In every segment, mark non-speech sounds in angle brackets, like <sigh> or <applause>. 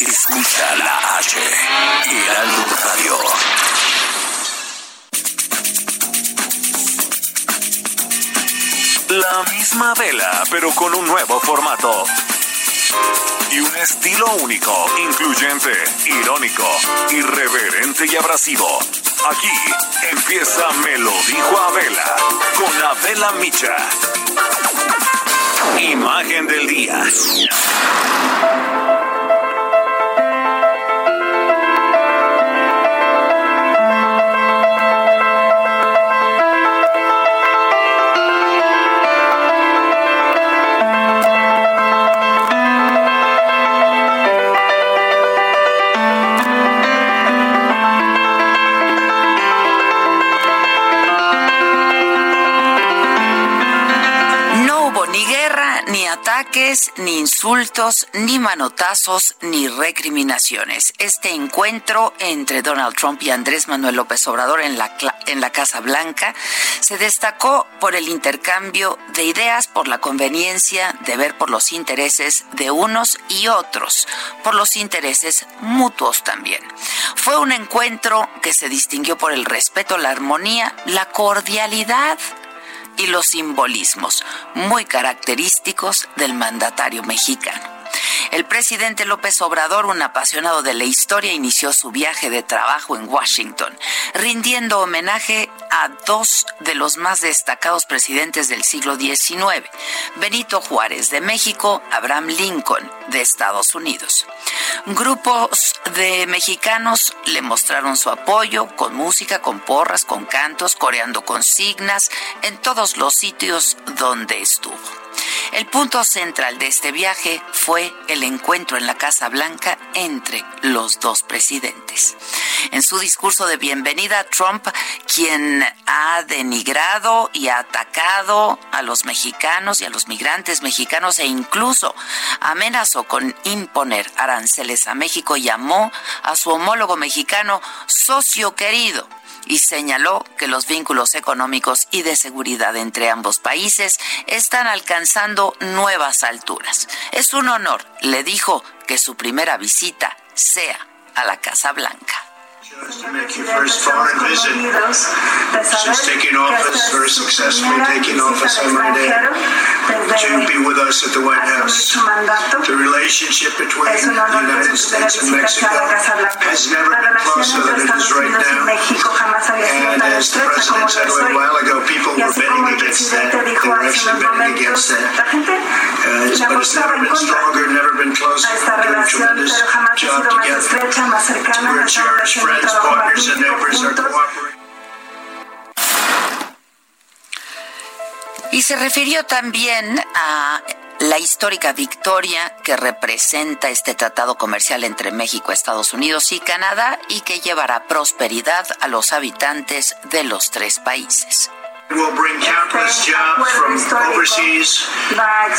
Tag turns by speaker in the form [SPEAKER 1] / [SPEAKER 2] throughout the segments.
[SPEAKER 1] Escucha la H, Heraldo Radio. La misma vela, pero con un nuevo formato. Y un estilo único, incluyente, irónico, irreverente y abrasivo. Aquí empieza Me lo dijo Abela, con Abela Micha. Imagen del día.
[SPEAKER 2] Ni ataques, ni insultos, ni manotazos, ni recriminaciones. Este encuentro entre Donald Trump y Andrés Manuel López Obrador en la, en la Casa Blanca se destacó por el intercambio de ideas, por la conveniencia de ver por los intereses de unos y otros, por los intereses mutuos también. Fue un encuentro que se distinguió por el respeto, la armonía, la cordialidad y los simbolismos muy característicos del mandatario mexicano. El presidente López Obrador, un apasionado de la historia, inició su viaje de trabajo en Washington, rindiendo homenaje a dos de los más destacados presidentes del siglo XIX, Benito Juárez de México, Abraham Lincoln de Estados Unidos. Grupos de mexicanos le mostraron su apoyo con música, con porras, con cantos, coreando consignas en todos los sitios donde estuvo. El punto central de este viaje fue el encuentro en la Casa Blanca entre los dos presidentes. En su discurso de bienvenida, Trump, quien ha denigrado y ha atacado a los mexicanos y a los migrantes mexicanos e incluso amenazó con imponer aranceles a México, llamó a su homólogo mexicano socio querido y señaló que los vínculos económicos y de seguridad entre ambos países están alcanzando nuevas alturas. Es un honor, le dijo, que su primera visita sea a la Casa Blanca.
[SPEAKER 3] To make your first foreign visit since taking office, very successfully taking office, I might add, to be with us at the White House. The relationship between the United States and Mexico has never been closer than it is right now. And as the President said a little while ago, people were betting against that. They were actually betting against that. Uh, but it's never been stronger, never been closer. We're doing a tremendous job together. We're cherished friends, partners, and neighbors are cooperating.
[SPEAKER 2] Y se refirió también a la histórica victoria que representa este tratado comercial entre México, Estados Unidos y Canadá y que llevará prosperidad a los habitantes de los tres países.
[SPEAKER 3] Will bring countless jobs from overseas back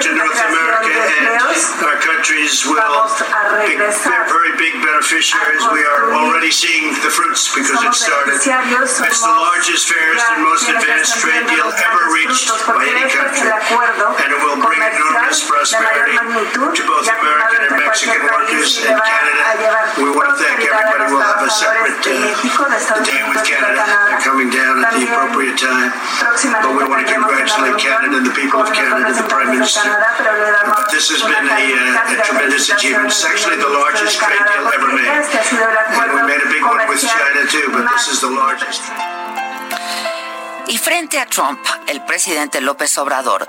[SPEAKER 3] to North America, and our countries will be very big beneficiaries. We are already seeing the fruits because it started. It's the largest, fairest, and most advanced trade deal ever reached by any country, and it will bring enormous prosperity to both American and Mexican workers in Canada. We want to thank everybody. We'll have a separate uh, day with Canada coming down at the appropriate time. But we want to congratulate Canada and the people of Canada, the Prime Minister. This has been a, uh, a tremendous achievement. It's actually the largest trade deal ever made. And we made a big one with China too, but this is the largest.
[SPEAKER 2] Y frente a Trump, el presidente López Obrador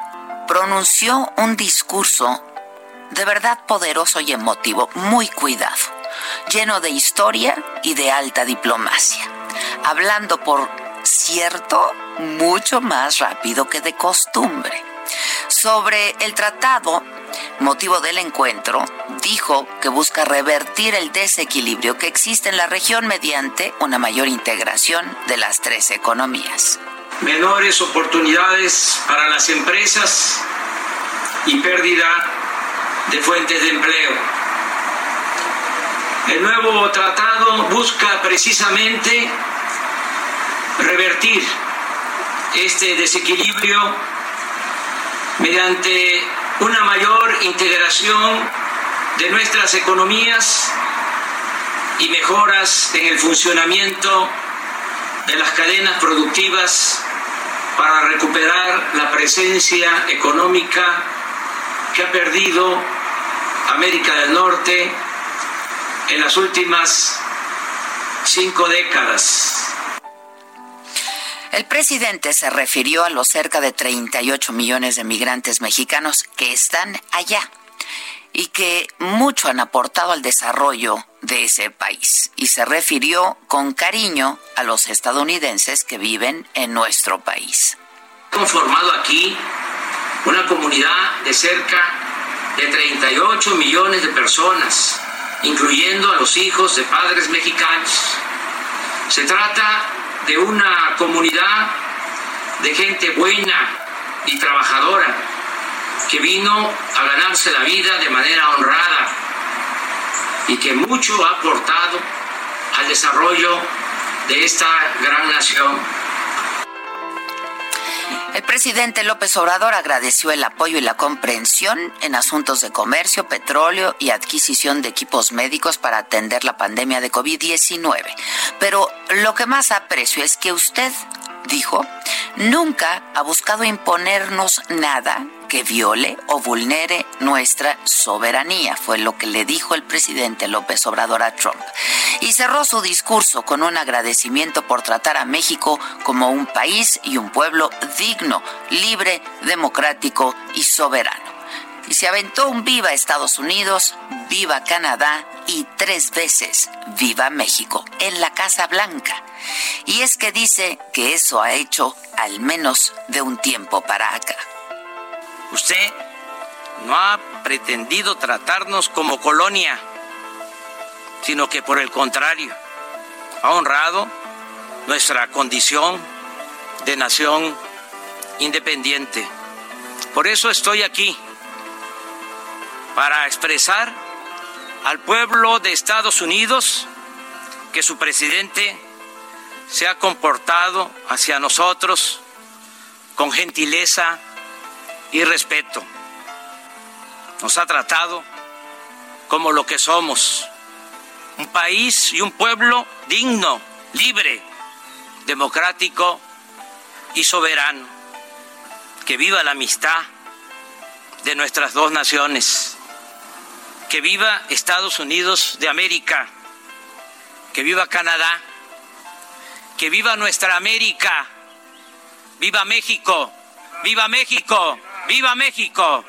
[SPEAKER 2] pronunció un discurso de verdad poderoso y emotivo, muy cuidado, lleno de historia y de alta diplomacia, hablando por cierto mucho más rápido que de costumbre sobre el tratado motivo del encuentro, dijo que busca revertir el desequilibrio que existe en la región mediante una mayor integración de las tres economías.
[SPEAKER 4] Menores oportunidades para las empresas y pérdida de fuentes de empleo. El nuevo tratado busca precisamente revertir este desequilibrio mediante una mayor integración de nuestras economías y mejoras en el funcionamiento de las cadenas productivas para recuperar la presencia económica que ha perdido América del Norte en las últimas cinco décadas.
[SPEAKER 2] El presidente se refirió a los cerca de 38 millones de migrantes mexicanos que están allá y que mucho han aportado al desarrollo de ese país. Y se refirió con cariño a los estadounidenses que viven en nuestro país.
[SPEAKER 4] Conformado aquí una comunidad de cerca de 38 millones de personas, incluyendo a los hijos de padres mexicanos. Se trata de una comunidad de gente buena y trabajadora que vino a ganarse la vida de manera honrada y que mucho ha aportado al desarrollo de esta gran nación.
[SPEAKER 2] El presidente López Obrador agradeció el apoyo y la comprensión en asuntos de comercio, petróleo y adquisición de equipos médicos para atender la pandemia de COVID-19. Pero lo que más aprecio es que usted, dijo, nunca ha buscado imponernos nada que viole o vulnere nuestra soberanía, fue lo que le dijo el presidente López Obrador a Trump. Y cerró su discurso con un agradecimiento por tratar a México como un país y un pueblo digno, libre, democrático y soberano. Y se aventó un viva Estados Unidos, viva Canadá y tres veces viva México en la Casa Blanca. Y es que dice que eso ha hecho al menos de un tiempo para acá.
[SPEAKER 4] Usted no ha pretendido tratarnos como colonia, sino que por el contrario, ha honrado nuestra condición de nación independiente. Por eso estoy aquí, para expresar al pueblo de Estados Unidos que su presidente se ha comportado hacia nosotros con gentileza, y respeto. Nos ha tratado como lo que somos, un país y un pueblo digno, libre, democrático y soberano. Que viva la amistad de nuestras dos naciones. Que viva Estados Unidos de América. Que viva Canadá. Que viva nuestra América. Viva México. Viva México. ¡Viva México!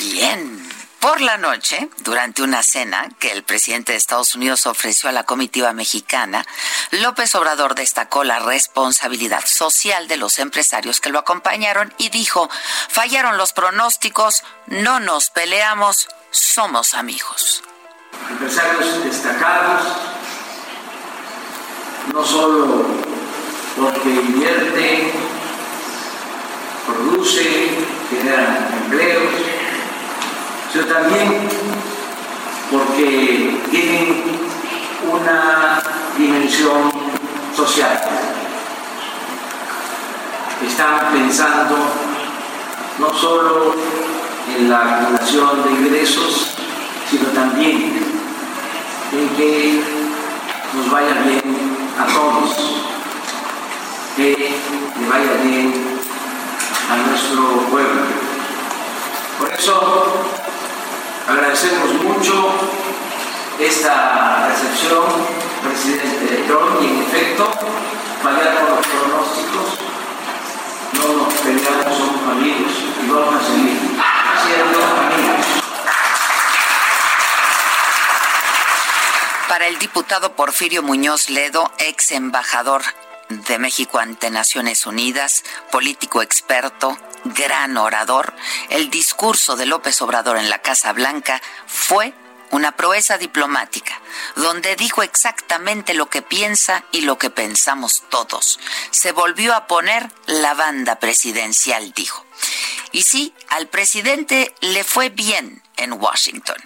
[SPEAKER 2] Bien. Por la noche, durante una cena que el presidente de Estados Unidos ofreció a la comitiva mexicana, López Obrador destacó la responsabilidad social de los empresarios que lo acompañaron y dijo, fallaron los pronósticos, no nos peleamos, somos amigos.
[SPEAKER 4] Empresarios destacados, no solo porque invierte, produce, genera empleos, sino también porque tienen una dimensión social. Están pensando no solo en la acumulación de ingresos, sino también en que nos vaya bien a todos que le vaya bien a nuestro pueblo. Por eso agradecemos mucho esta recepción, presidente Trump, y en efecto, fallaron los pronósticos, no nos peleamos, somos amigos y vamos a seguir siendo amigos.
[SPEAKER 2] Para el diputado Porfirio Muñoz Ledo, ex embajador de México ante Naciones Unidas, político experto, gran orador, el discurso de López Obrador en la Casa Blanca fue una proeza diplomática, donde dijo exactamente lo que piensa y lo que pensamos todos. Se volvió a poner la banda presidencial, dijo. Y sí, al presidente le fue bien en Washington.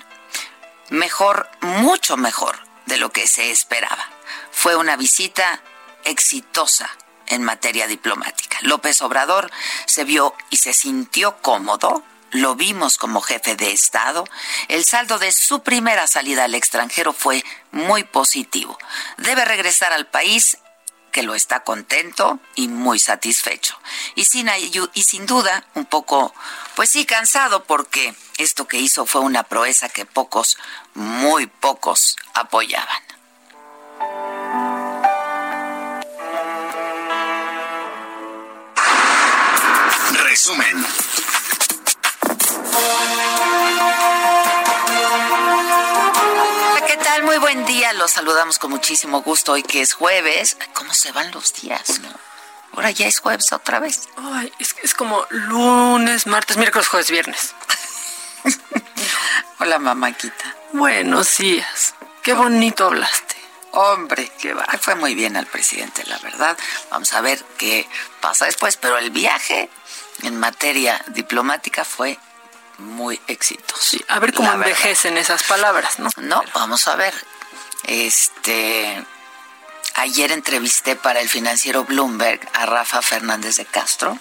[SPEAKER 2] Mejor, mucho mejor de lo que se esperaba. Fue una visita exitosa en materia diplomática. López Obrador se vio y se sintió cómodo lo vimos como jefe de Estado, el saldo de su primera salida al extranjero fue muy positivo. Debe regresar al país que lo está contento y muy satisfecho. Y sin, y sin duda, un poco, pues sí, cansado porque esto que hizo fue una proeza que pocos, muy pocos apoyaban.
[SPEAKER 1] Resumen.
[SPEAKER 2] ¿Qué tal? Muy buen día. Los saludamos con muchísimo gusto hoy que es jueves. ¿Cómo se van los días? No? Ahora ya es jueves otra vez.
[SPEAKER 5] Ay, es, es como lunes, martes, miércoles, jueves, viernes. <laughs>
[SPEAKER 2] Hola, mamáquita.
[SPEAKER 5] Buenos días. Qué bonito hablaste.
[SPEAKER 2] Hombre, que va. Fue muy bien al presidente, la verdad. Vamos a ver qué pasa después, pero el viaje en materia diplomática fue muy exitoso.
[SPEAKER 5] Sí, a ver cómo envejecen esas palabras, ¿no?
[SPEAKER 2] No, vamos a ver. Este ayer entrevisté para el financiero Bloomberg a Rafa Fernández de Castro.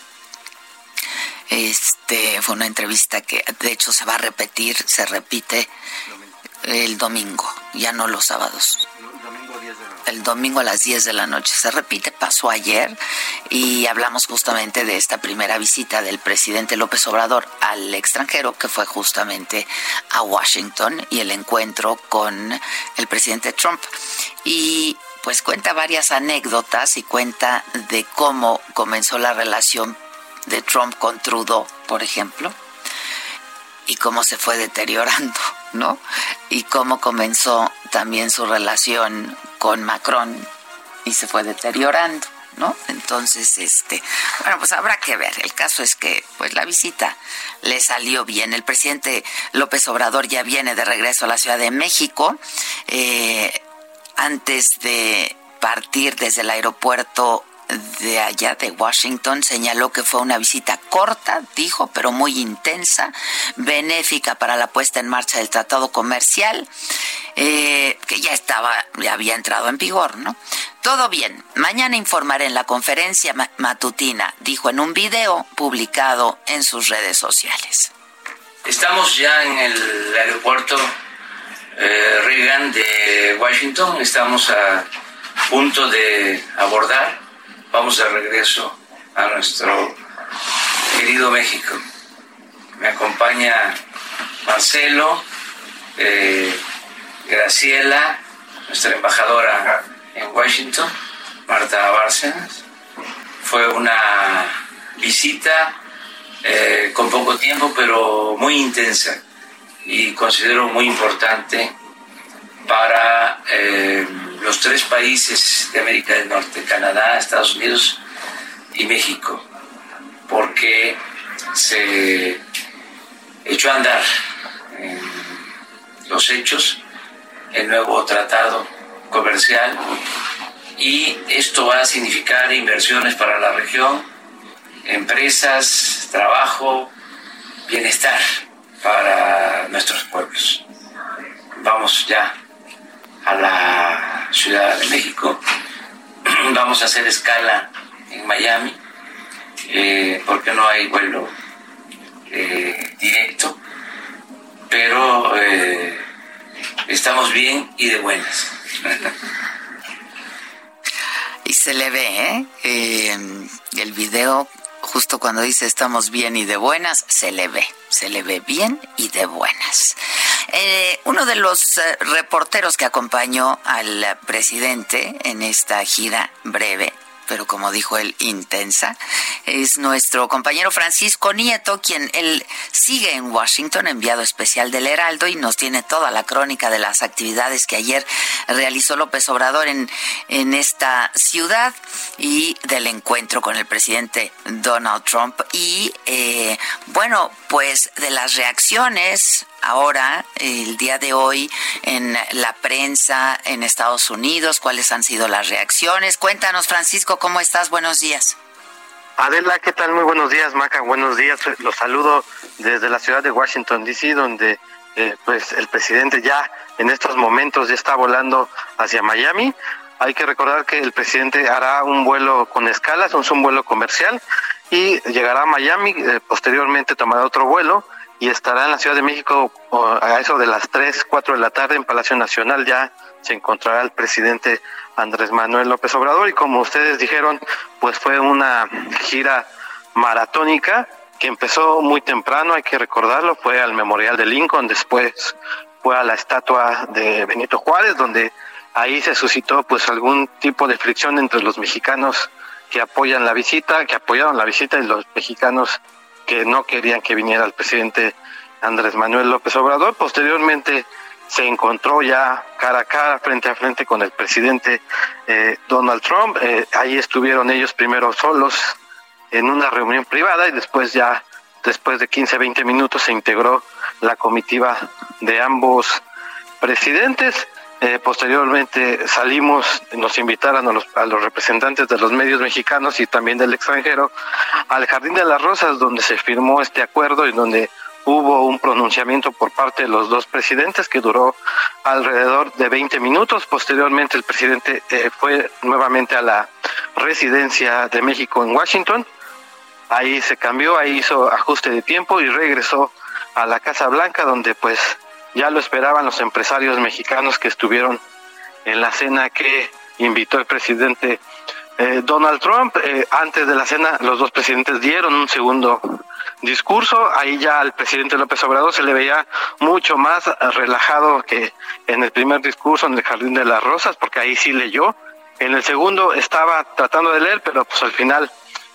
[SPEAKER 2] Este fue una entrevista que de hecho se va a repetir, se repite el domingo, ya no los sábados el domingo a las 10 de la noche. Se repite, pasó ayer y hablamos justamente de esta primera visita del presidente López Obrador al extranjero, que fue justamente a Washington y el encuentro con el presidente Trump. Y pues cuenta varias anécdotas y cuenta de cómo comenzó la relación de Trump con Trudeau, por ejemplo, y cómo se fue deteriorando, ¿no? Y cómo comenzó también su relación con Macron y se fue deteriorando. ¿No? Entonces, este, bueno, pues habrá que ver. El caso es que, pues, la visita le salió bien. El presidente López Obrador ya viene de regreso a la Ciudad de México. Eh, antes de partir desde el aeropuerto de allá de Washington señaló que fue una visita corta, dijo, pero muy intensa, benéfica para la puesta en marcha del tratado comercial, eh, que ya estaba, ya había entrado en vigor, ¿no? Todo bien. Mañana informaré en la conferencia matutina, dijo en un video publicado en sus redes sociales.
[SPEAKER 6] Estamos ya en el aeropuerto eh, Reagan de Washington, estamos a punto de abordar vamos de regreso a nuestro querido México. Me acompaña Marcelo, eh, Graciela, nuestra embajadora en Washington, Marta Bárcenas. Fue una visita eh, con poco tiempo, pero muy intensa y considero muy importante para eh, los tres países de América del Norte, Canadá, Estados Unidos y México, porque se echó a andar en los hechos el nuevo tratado comercial y esto va a significar inversiones para la región, empresas, trabajo, bienestar para nuestros pueblos. Vamos ya a la Ciudad de México. <clears throat> Vamos a hacer escala en Miami, eh, porque no hay vuelo eh, directo, pero eh, estamos bien y de buenas. <laughs>
[SPEAKER 2] y se le ve, ¿eh? el video justo cuando dice estamos bien y de buenas, se le ve, se le ve bien y de buenas. Eh, uno de los eh, reporteros que acompañó al presidente en esta gira breve pero como dijo él, intensa, es nuestro compañero Francisco Nieto, quien él sigue en Washington, enviado especial del Heraldo, y nos tiene toda la crónica de las actividades que ayer realizó López Obrador en, en esta ciudad y del encuentro con el presidente Donald Trump. Y eh, bueno, pues de las reacciones ahora, el día de hoy, en la prensa en Estados Unidos? ¿Cuáles han sido las reacciones? Cuéntanos, Francisco, ¿cómo estás? Buenos días.
[SPEAKER 7] Adela, ¿qué tal? Muy buenos días, Maca. Buenos días. Los saludo desde la ciudad de Washington, D.C., donde eh, pues el presidente ya en estos momentos ya está volando hacia Miami. Hay que recordar que el presidente hará un vuelo con escalas, un vuelo comercial, y llegará a Miami, eh, posteriormente tomará otro vuelo y estará en la Ciudad de México a eso de las 3, 4 de la tarde en Palacio Nacional. Ya se encontrará el presidente Andrés Manuel López Obrador y como ustedes dijeron, pues fue una gira maratónica que empezó muy temprano, hay que recordarlo, fue al Memorial de Lincoln, después fue a la estatua de Benito Juárez, donde ahí se suscitó pues algún tipo de fricción entre los mexicanos que apoyan la visita, que apoyaron la visita y los mexicanos que no querían que viniera el presidente Andrés Manuel López Obrador. Posteriormente se encontró ya cara a cara, frente a frente con el presidente eh, Donald Trump. Eh, ahí estuvieron ellos primero solos en una reunión privada y después ya, después de 15, 20 minutos, se integró la comitiva de ambos presidentes. Eh, posteriormente salimos, nos invitaron a los, a los representantes de los medios mexicanos y también del extranjero al Jardín de las Rosas, donde se firmó este acuerdo y donde hubo un pronunciamiento por parte de los dos presidentes que duró alrededor de 20 minutos. Posteriormente el presidente eh, fue nuevamente a la residencia de México en Washington. Ahí se cambió, ahí hizo ajuste de tiempo y regresó a la Casa Blanca donde pues ya lo esperaban los empresarios mexicanos que estuvieron en la cena que invitó el presidente eh, Donald Trump. Eh, antes de la cena, los dos presidentes dieron un segundo discurso. Ahí ya al presidente López Obrador se le veía mucho más relajado que en el primer discurso en el Jardín de las Rosas, porque ahí sí leyó. En el segundo estaba tratando de leer, pero pues al final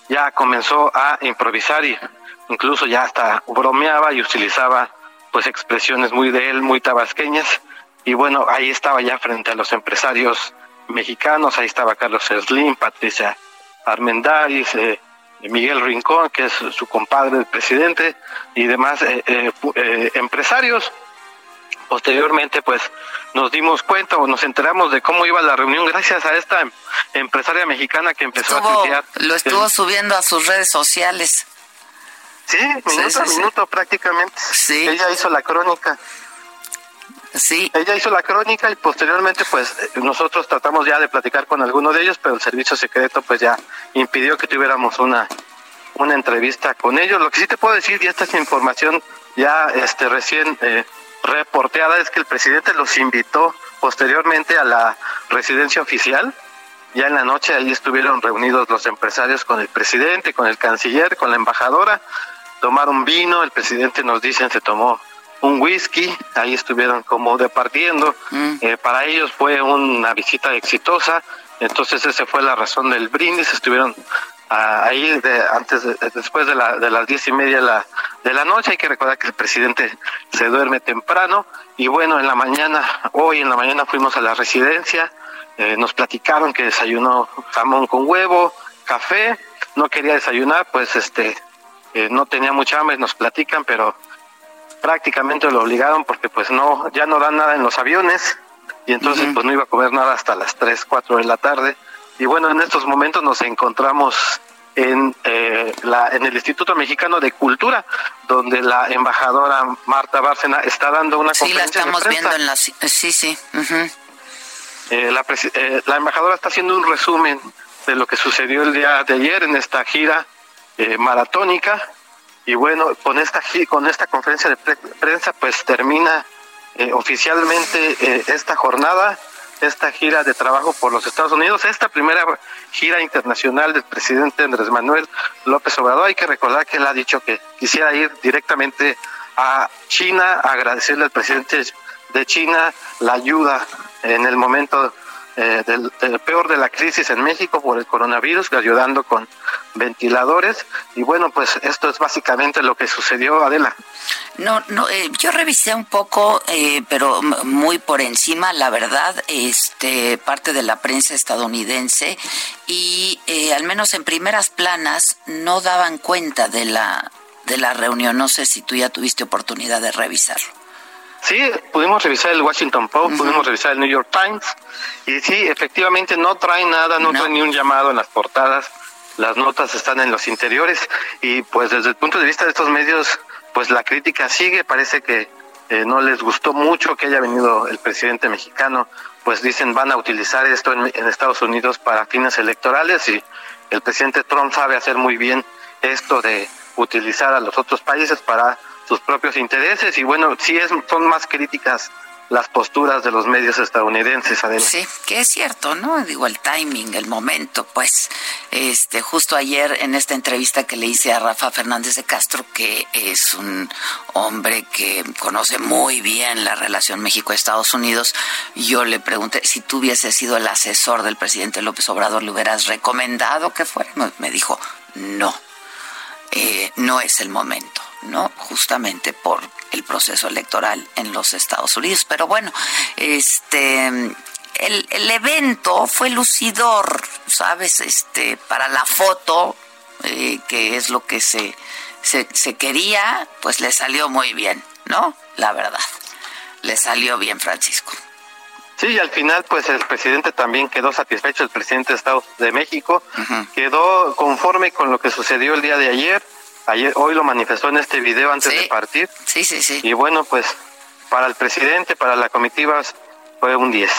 [SPEAKER 7] ya comenzó a improvisar y incluso ya hasta bromeaba y utilizaba pues expresiones muy de él, muy tabasqueñas. Y bueno, ahí estaba ya frente a los empresarios mexicanos, ahí estaba Carlos Slim, Patricia Armendáriz, eh, Miguel Rincón, que es su compadre, el presidente, y demás eh, eh, empresarios. Posteriormente, pues nos dimos cuenta o nos enteramos de cómo iba la reunión gracias a esta empresaria mexicana que empezó a tuitear.
[SPEAKER 2] Lo estuvo subiendo a sus redes sociales.
[SPEAKER 7] Sí, minuto a minuto prácticamente. Sí. Ella hizo la crónica.
[SPEAKER 2] Sí.
[SPEAKER 7] Ella hizo la crónica y posteriormente pues nosotros tratamos ya de platicar con alguno de ellos, pero el servicio secreto pues ya impidió que tuviéramos una una entrevista con ellos. Lo que sí te puedo decir, y esta es información ya este recién eh, reporteada, es que el presidente los invitó posteriormente a la residencia oficial. Ya en la noche ahí estuvieron reunidos los empresarios con el presidente, con el canciller, con la embajadora tomaron vino, el presidente nos dicen se tomó un whisky, ahí estuvieron como departiendo, mm. eh, para ellos fue una visita exitosa, entonces esa fue la razón del brindis, estuvieron ah, ahí de, antes después de, la, de las diez y media la, de la noche, hay que recordar que el presidente se duerme temprano y bueno, en la mañana, hoy en la mañana fuimos a la residencia, eh, nos platicaron que desayunó jamón con huevo, café, no quería desayunar, pues este no tenía mucha hambre, nos platican, pero prácticamente lo obligaron porque pues no, ya no dan nada en los aviones y entonces pues no iba a comer nada hasta las 3, 4 de la tarde. Y bueno, en estos momentos nos encontramos en, eh, la, en el Instituto Mexicano de Cultura, donde la embajadora Marta Bárcena está dando una
[SPEAKER 2] sí,
[SPEAKER 7] conferencia.
[SPEAKER 2] Sí, la estamos viendo en la... Sí, sí.
[SPEAKER 7] Eh, la, eh, la embajadora está haciendo un resumen de lo que sucedió el día de ayer en esta gira eh, maratónica. Y bueno con esta con esta conferencia de prensa pues termina eh, oficialmente eh, esta jornada esta gira de trabajo por los Estados Unidos esta primera gira internacional del presidente Andrés Manuel López Obrador. Hay que recordar que él ha dicho que quisiera ir directamente a China a agradecerle al presidente de China la ayuda en el momento eh, del, peor de la crisis en México por el coronavirus, ayudando con ventiladores. Y bueno, pues esto es básicamente lo que sucedió, Adela.
[SPEAKER 2] No, no, eh, yo revisé un poco, eh, pero muy por encima, la verdad, este, parte de la prensa estadounidense y al menos en primeras planas no daban cuenta de la de la reunión. No sé si tú ya tuviste oportunidad de revisarlo.
[SPEAKER 7] Sí, pudimos revisar el Washington Post, pudimos revisar el New York Times y sí, efectivamente no trae nada, no, trae ni un llamado en las portadas, las notas están en los interiores y pues desde el punto de vista de estos medios, pues la crítica sigue, parece que eh, no les gustó mucho que haya venido el presidente mexicano, pues dicen van a utilizar esto en, en Estados Unidos para fines electorales y el presidente Trump sabe hacer muy bien esto de utilizar a los otros países para sus propios intereses y bueno, sí es, son más críticas las posturas de los medios estadounidenses.
[SPEAKER 2] Sí, que es cierto, ¿no? Digo, el timing, el momento, pues, este, justo ayer en esta entrevista que le hice a Rafa Fernández de Castro, que es un hombre que conoce muy bien la relación México-Estados Unidos, yo le pregunté si tú hubieses sido el asesor del presidente López Obrador, ¿le hubieras recomendado que fuera? Me dijo, no eh, no es el momento, ¿no? Justamente por el proceso electoral en los Estados Unidos. Pero bueno, este el, el evento fue lucidor, ¿sabes? Este, para la foto, eh, que es lo que se, se, se quería, pues le salió muy bien, ¿no? La verdad. Le salió bien, Francisco.
[SPEAKER 7] Sí, y al final, pues el presidente también quedó satisfecho, el presidente de Estados de México quedó conforme con lo que sucedió el día de ayer. Ayer, hoy lo manifestó en este video antes de partir.
[SPEAKER 2] Sí, sí, sí.
[SPEAKER 7] Y bueno, pues para el presidente, para la comitiva, fue un 10.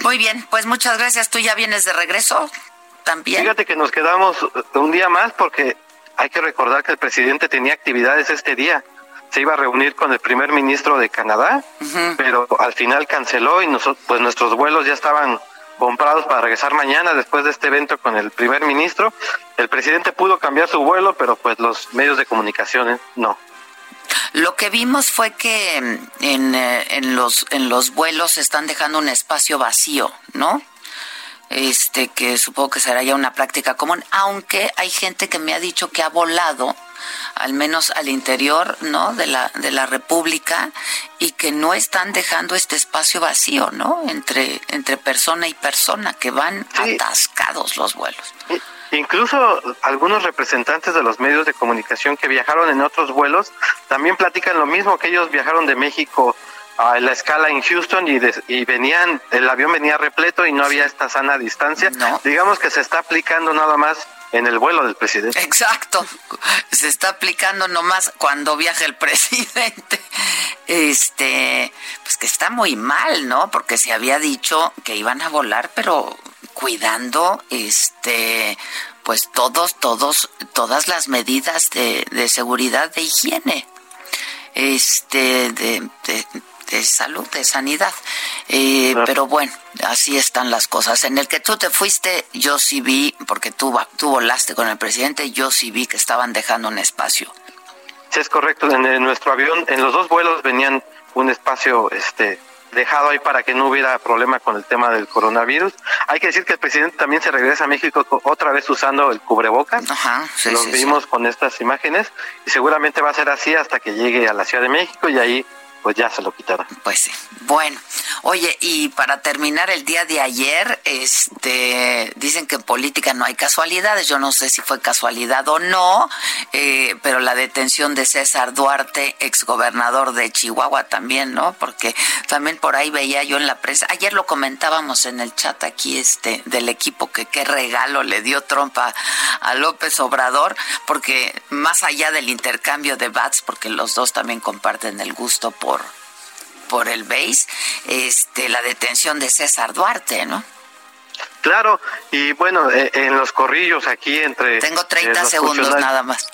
[SPEAKER 2] Muy bien, pues muchas gracias. ¿Tú ya vienes de regreso también?
[SPEAKER 7] Fíjate que nos quedamos un día más porque hay que recordar que el presidente tenía actividades este día se iba a reunir con el primer ministro de Canadá, pero al final canceló y nosotros, pues nuestros vuelos ya estaban comprados para regresar mañana después de este evento con el primer ministro. El presidente pudo cambiar su vuelo, pero pues los medios de comunicación ¿eh? no.
[SPEAKER 2] Lo que vimos fue que en, eh, en, los, en los vuelos están dejando un espacio vacío, ¿no? Este, que supongo que será ya una práctica común, aunque hay gente que me ha dicho que ha volado al menos al interior, ¿no? De la de la República y que no están dejando este espacio vacío, ¿no? Entre entre persona y persona que van atascados los vuelos.
[SPEAKER 7] Incluso algunos representantes de los medios de comunicación que viajaron en otros vuelos también platican lo mismo que ellos viajaron de México a la escala en Houston y, y venían, el avión venía repleto y no había esta sana distancia. Digamos que se está aplicando nada más en el vuelo del presidente.
[SPEAKER 2] Exacto. Se está aplicando nomás cuando viaja el <laughs> presidente. Este, pues que está muy mal, ¿no? Porque se había dicho que iban a volar, pero cuidando este pues todos todos todas las medidas de, de seguridad de higiene este de, de salud, de sanidad. Eh, pero bueno, así están las cosas. En el que tú te fuiste, yo sí vi, porque tú, tú volaste con el presidente, yo sí vi que estaban dejando un espacio.
[SPEAKER 7] Sí, es correcto. En, nuestro avión, en los dos vuelos venían un espacio este dejado ahí para que no hubiera problema con el tema del coronavirus. Hay que decir que el presidente también se regresa a México otra vez usando el cubrebocas. Ajá, sí, Lo vimos con estas imágenes y seguramente va a ser así hasta que llegue a la Ciudad de México y ahí pues ya se lo quitaron.
[SPEAKER 2] Pues sí. Bueno, oye, y para terminar el día de ayer, este, dicen que en política no hay casualidades. Yo no sé si fue casualidad o no, eh, pero la detención de César Duarte, exgobernador de Chihuahua también, ¿no? Porque también por ahí veía yo en la prensa. Ayer lo comentábamos en el chat aquí, este, del equipo que qué regalo le dio Trump a, a López Obrador, porque más allá del intercambio de bats, porque los dos también comparten el gusto por por el BASE, este, la detención de César Duarte, ¿no?
[SPEAKER 7] Claro, y bueno, eh, en los corrillos aquí entre...
[SPEAKER 2] Tengo 30 eh, segundos nada más.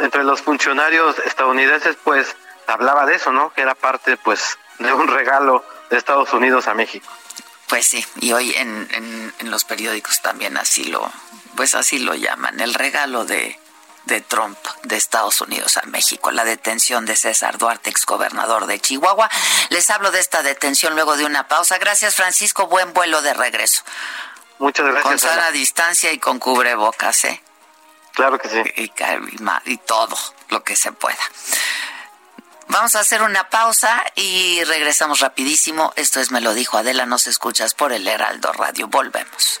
[SPEAKER 7] entre los funcionarios estadounidenses, pues hablaba de eso, ¿no? Que era parte, pues, de un regalo de Estados Unidos a México.
[SPEAKER 2] Pues sí, y hoy en, en, en los periódicos también así lo, pues así lo llaman, el regalo de, de Trump de Estados Unidos a México, la detención de César Duarte, exgobernador de Chihuahua. Les hablo de esta detención luego de una pausa. Gracias, Francisco. Buen vuelo de regreso.
[SPEAKER 7] Muchas gracias.
[SPEAKER 2] Con sana distancia y con cubrebocas, ¿eh?
[SPEAKER 7] Claro que sí.
[SPEAKER 2] Y, y todo lo que se pueda. Vamos a hacer una pausa y regresamos rapidísimo. Esto es Me lo dijo Adela, nos escuchas por el Heraldo Radio. Volvemos.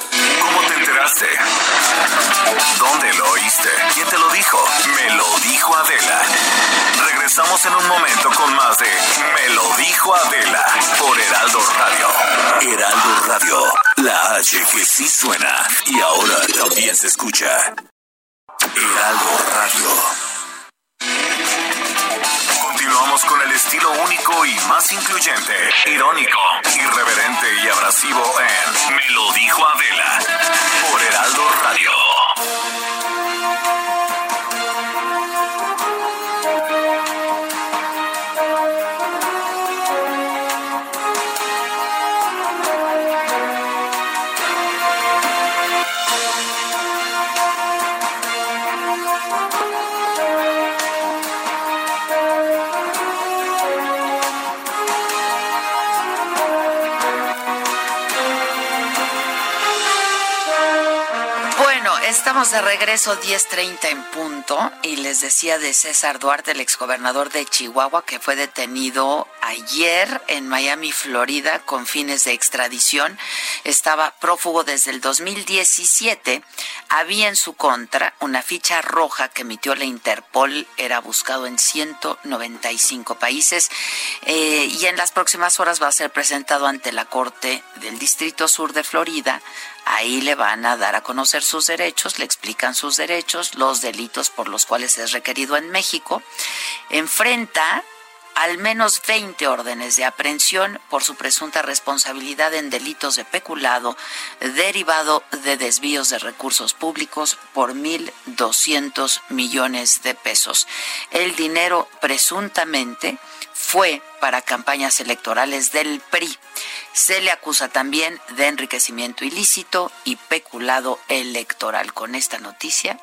[SPEAKER 1] ¿Cómo te enteraste? ¿Dónde lo oíste? ¿Quién te lo dijo? Me lo dijo Adela. Regresamos en un momento con más de Me lo dijo Adela por Heraldo Radio. Heraldo Radio, la H que sí suena y ahora también se escucha. Heraldo Radio. Continuamos con el estilo único y más incluyente, irónico, irreverente y abrasivo en Me lo
[SPEAKER 2] regreso 10:30 en punto y les decía de César Duarte, el exgobernador de Chihuahua, que fue detenido ayer en Miami, Florida, con fines de extradición. Estaba prófugo desde el 2017. Había en su contra una ficha roja que emitió la Interpol. Era buscado en 195 países eh, y en las próximas horas va a ser presentado ante la Corte del Distrito Sur de Florida Ahí le van a dar a conocer sus derechos, le explican sus derechos, los delitos por los cuales es requerido en México. Enfrenta al menos 20 órdenes de aprehensión por su presunta responsabilidad en delitos de peculado derivado de desvíos de recursos públicos por 1.200 millones de pesos. El dinero presuntamente fue para campañas electorales del PRI. Se le acusa también de enriquecimiento ilícito y peculado electoral. Con esta noticia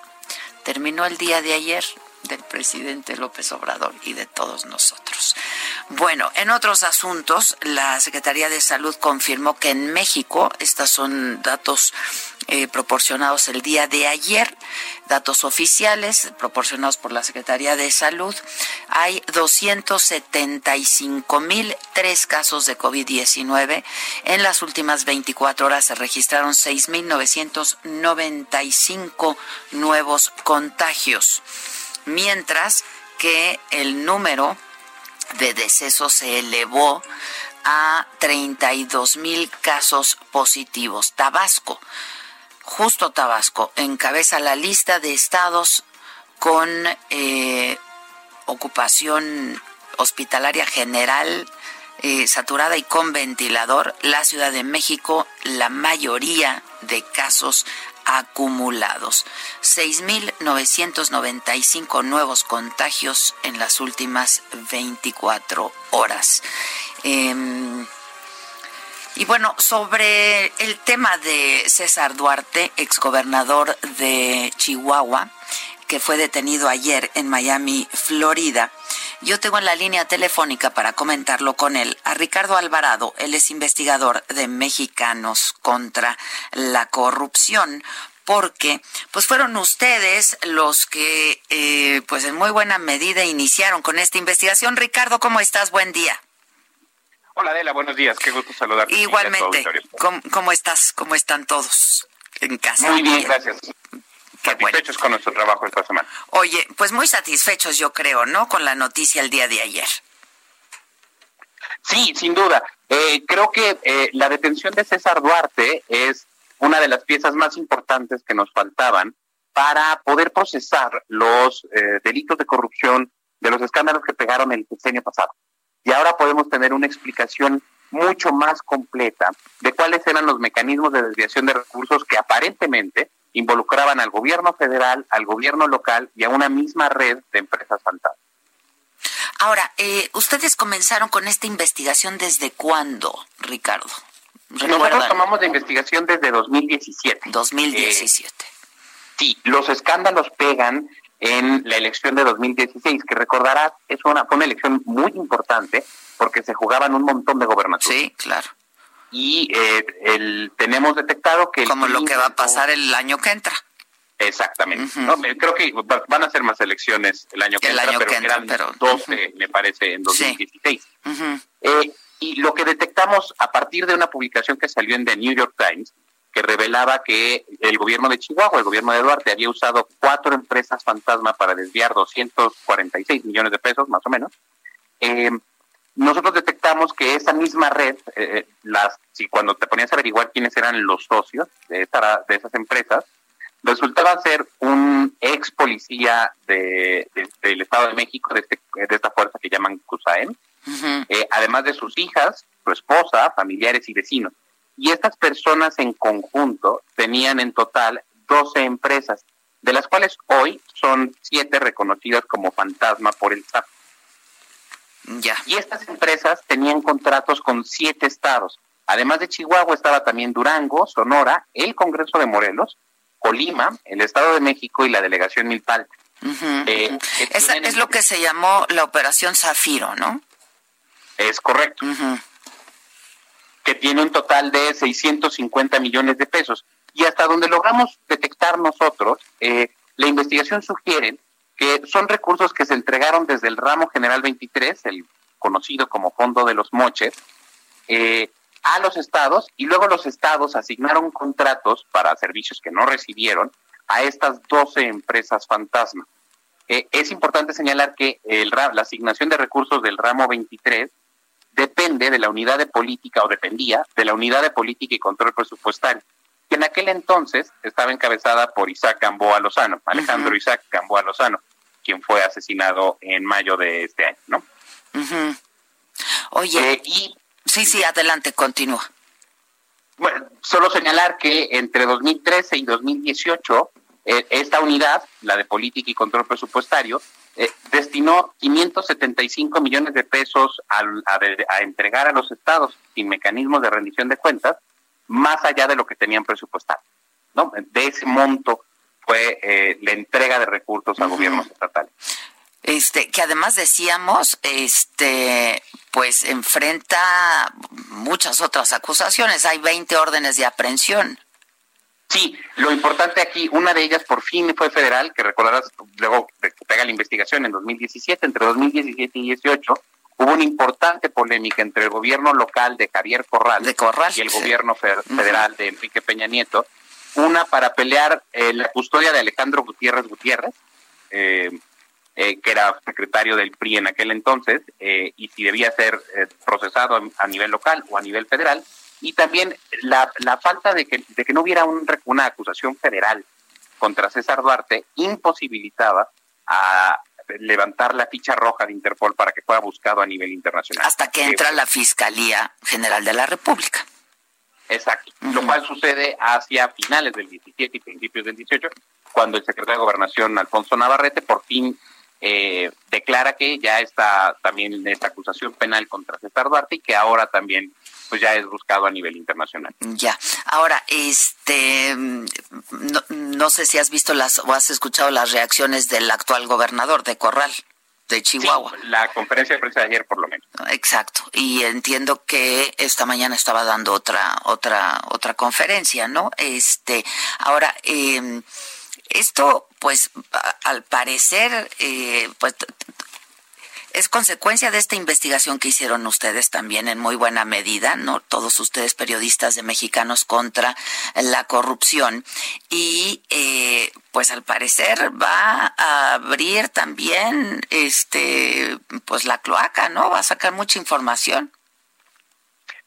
[SPEAKER 2] terminó el día de ayer del presidente López Obrador y de todos nosotros. Bueno, en otros asuntos, la Secretaría de Salud confirmó que en México, estos son datos eh, proporcionados el día de ayer, datos oficiales proporcionados por la Secretaría de Salud, hay 275.003 casos de COVID-19. En las últimas 24 horas se registraron 6.995 nuevos contagios mientras que el número de decesos se elevó a 32 mil casos positivos. Tabasco, justo Tabasco, encabeza la lista de estados con eh, ocupación hospitalaria general eh, saturada y con ventilador. La Ciudad de México, la mayoría de casos acumulados. 6.995 nuevos contagios en las últimas 24 horas. Em, y bueno, sobre el tema de César Duarte, exgobernador de Chihuahua, que fue detenido ayer en Miami, Florida. Yo tengo en la línea telefónica para comentarlo con él a Ricardo Alvarado. Él es investigador de Mexicanos contra la Corrupción porque pues fueron ustedes los que eh, pues en muy buena medida iniciaron con esta investigación. Ricardo, ¿cómo estás? Buen día.
[SPEAKER 8] Hola Adela, buenos días, qué gusto saludarte.
[SPEAKER 2] Igualmente, ¿Cómo, estás? ¿Cómo están todos en casa?
[SPEAKER 8] Muy bien, gracias satisfechos con nuestro trabajo esta semana.
[SPEAKER 2] Oye, pues muy satisfechos yo creo, ¿no? Con la noticia el día de ayer.
[SPEAKER 8] Sí, sin duda. Eh, creo que eh, la detención de César Duarte es una de las piezas más importantes que nos faltaban para poder procesar los eh, delitos de corrupción de los escándalos que pegaron el sexenio pasado. Y ahora podemos tener una explicación mucho más completa de cuáles eran los mecanismos de desviación de recursos que aparentemente involucraban al gobierno federal, al gobierno local y a una misma red de empresas fantasmas.
[SPEAKER 2] Ahora, eh, ¿ustedes comenzaron con esta investigación desde cuándo, Ricardo?
[SPEAKER 8] Nosotros tomamos la investigación desde 2017.
[SPEAKER 2] 2017. Eh,
[SPEAKER 8] sí, los escándalos pegan en la elección de 2016, que recordarás es una, fue una elección muy importante porque se jugaban un montón de gobernaturas.
[SPEAKER 2] Sí, claro.
[SPEAKER 8] Y eh, el, tenemos detectado que...
[SPEAKER 2] Como lo que va a pasar el año que entra.
[SPEAKER 8] Exactamente. creo que van a ser más elecciones el año que entra, pero eran 12, me parece, en 2016. Eh, y lo que detectamos a partir de una publicación que salió en The New York Times, que revelaba que el gobierno de Chihuahua, el gobierno de Duarte, había usado cuatro empresas fantasma para desviar 246 millones de pesos, más o menos. Eh, nosotros detectamos que esa misma red, eh, las, si cuando te ponías a averiguar quiénes eran los socios de, de esas empresas, resultaba ser un ex policía de, del Estado de México, de, este, de esta fuerza que llaman CUSAEM, eh, además de sus hijas, su esposa, familiares y vecinos. Y estas personas en conjunto tenían en total 12 empresas, de las cuales hoy son siete reconocidas como fantasma por el SAP.
[SPEAKER 2] Ya.
[SPEAKER 8] Y estas empresas tenían contratos con siete estados. Además de Chihuahua estaba también Durango, Sonora, el Congreso de Morelos, Colima, el Estado de México y la Delegación Milpal.
[SPEAKER 2] Eh, es lo que se llamó la Operación Zafiro, ¿no?
[SPEAKER 8] Es correcto que tiene un total de 650 millones de pesos. Y hasta donde logramos detectar nosotros, eh, la investigación sugiere que son recursos que se entregaron desde el ramo general 23, el conocido como Fondo de los Moches, eh, a los estados y luego los estados asignaron contratos para servicios que no recibieron a estas 12 empresas fantasma. Eh, es importante señalar que la asignación de recursos del ramo 23 depende de la unidad de política o dependía de la unidad de política y control presupuestario, que en aquel entonces estaba encabezada por Isaac Gamboa Lozano, Alejandro Isaac Gamboa Lozano, quien fue asesinado en mayo de este año, ¿no?
[SPEAKER 2] Oye, eh, y, sí, sí, adelante, continúa.
[SPEAKER 8] Bueno, solo señalar que entre 2013 y 2018, eh, esta unidad, la de política y control presupuestario, eh, destinó 575 millones de pesos a, entregar a los estados sin mecanismos de rendición de cuentas, más allá de lo que tenían presupuestado. ¿no? De ese monto fue eh, la entrega de recursos a gobiernos estatales.
[SPEAKER 2] Este, que además decíamos, este, pues enfrenta muchas otras acusaciones. Hay 20 órdenes de aprehensión.
[SPEAKER 8] Sí, lo importante aquí, una de ellas por fin fue federal, que recordarás luego que pega la investigación en 2017, entre 2017 y 2018, hubo una importante polémica entre el gobierno local de Javier Corral, y el gobierno federal de Enrique Peña Nieto, una para pelear eh, la custodia de Alejandro Gutiérrez Gutiérrez, eh, eh, que era secretario del PRI en aquel entonces, y si debía ser procesado a nivel local o a nivel federal, y también la, la falta de que, de que no hubiera un, una acusación federal contra César Duarte imposibilitaba a levantar la ficha roja de Interpol para que fuera buscado a nivel internacional.
[SPEAKER 2] Hasta que entra la Fiscalía General de la República.
[SPEAKER 8] Exacto, lo cual sucede hacia finales del 17 y principios del 18, cuando el secretario de Gobernación, Alfonso Navarrete, por fin eh, declara que ya está también esta acusación penal contra César Duarte y que ahora también pues ya es buscado a nivel internacional.
[SPEAKER 2] Ya. Ahora, este, no, sé si has visto las o has escuchado las reacciones del actual gobernador de Corral de Chihuahua.
[SPEAKER 8] la conferencia de prensa de ayer, por lo menos.
[SPEAKER 2] Exacto. Y entiendo que esta mañana estaba dando otra, otra, otra conferencia, ¿no? Este, ahora, eh, esto, pues, al parecer, eh, pues es consecuencia de esta investigación que hicieron ustedes también en muy buena medida, ¿no? Todos ustedes periodistas de mexicanos contra la corrupción. Y eh, pues al parecer va a abrir también este pues la cloaca, ¿no? Va a sacar mucha información.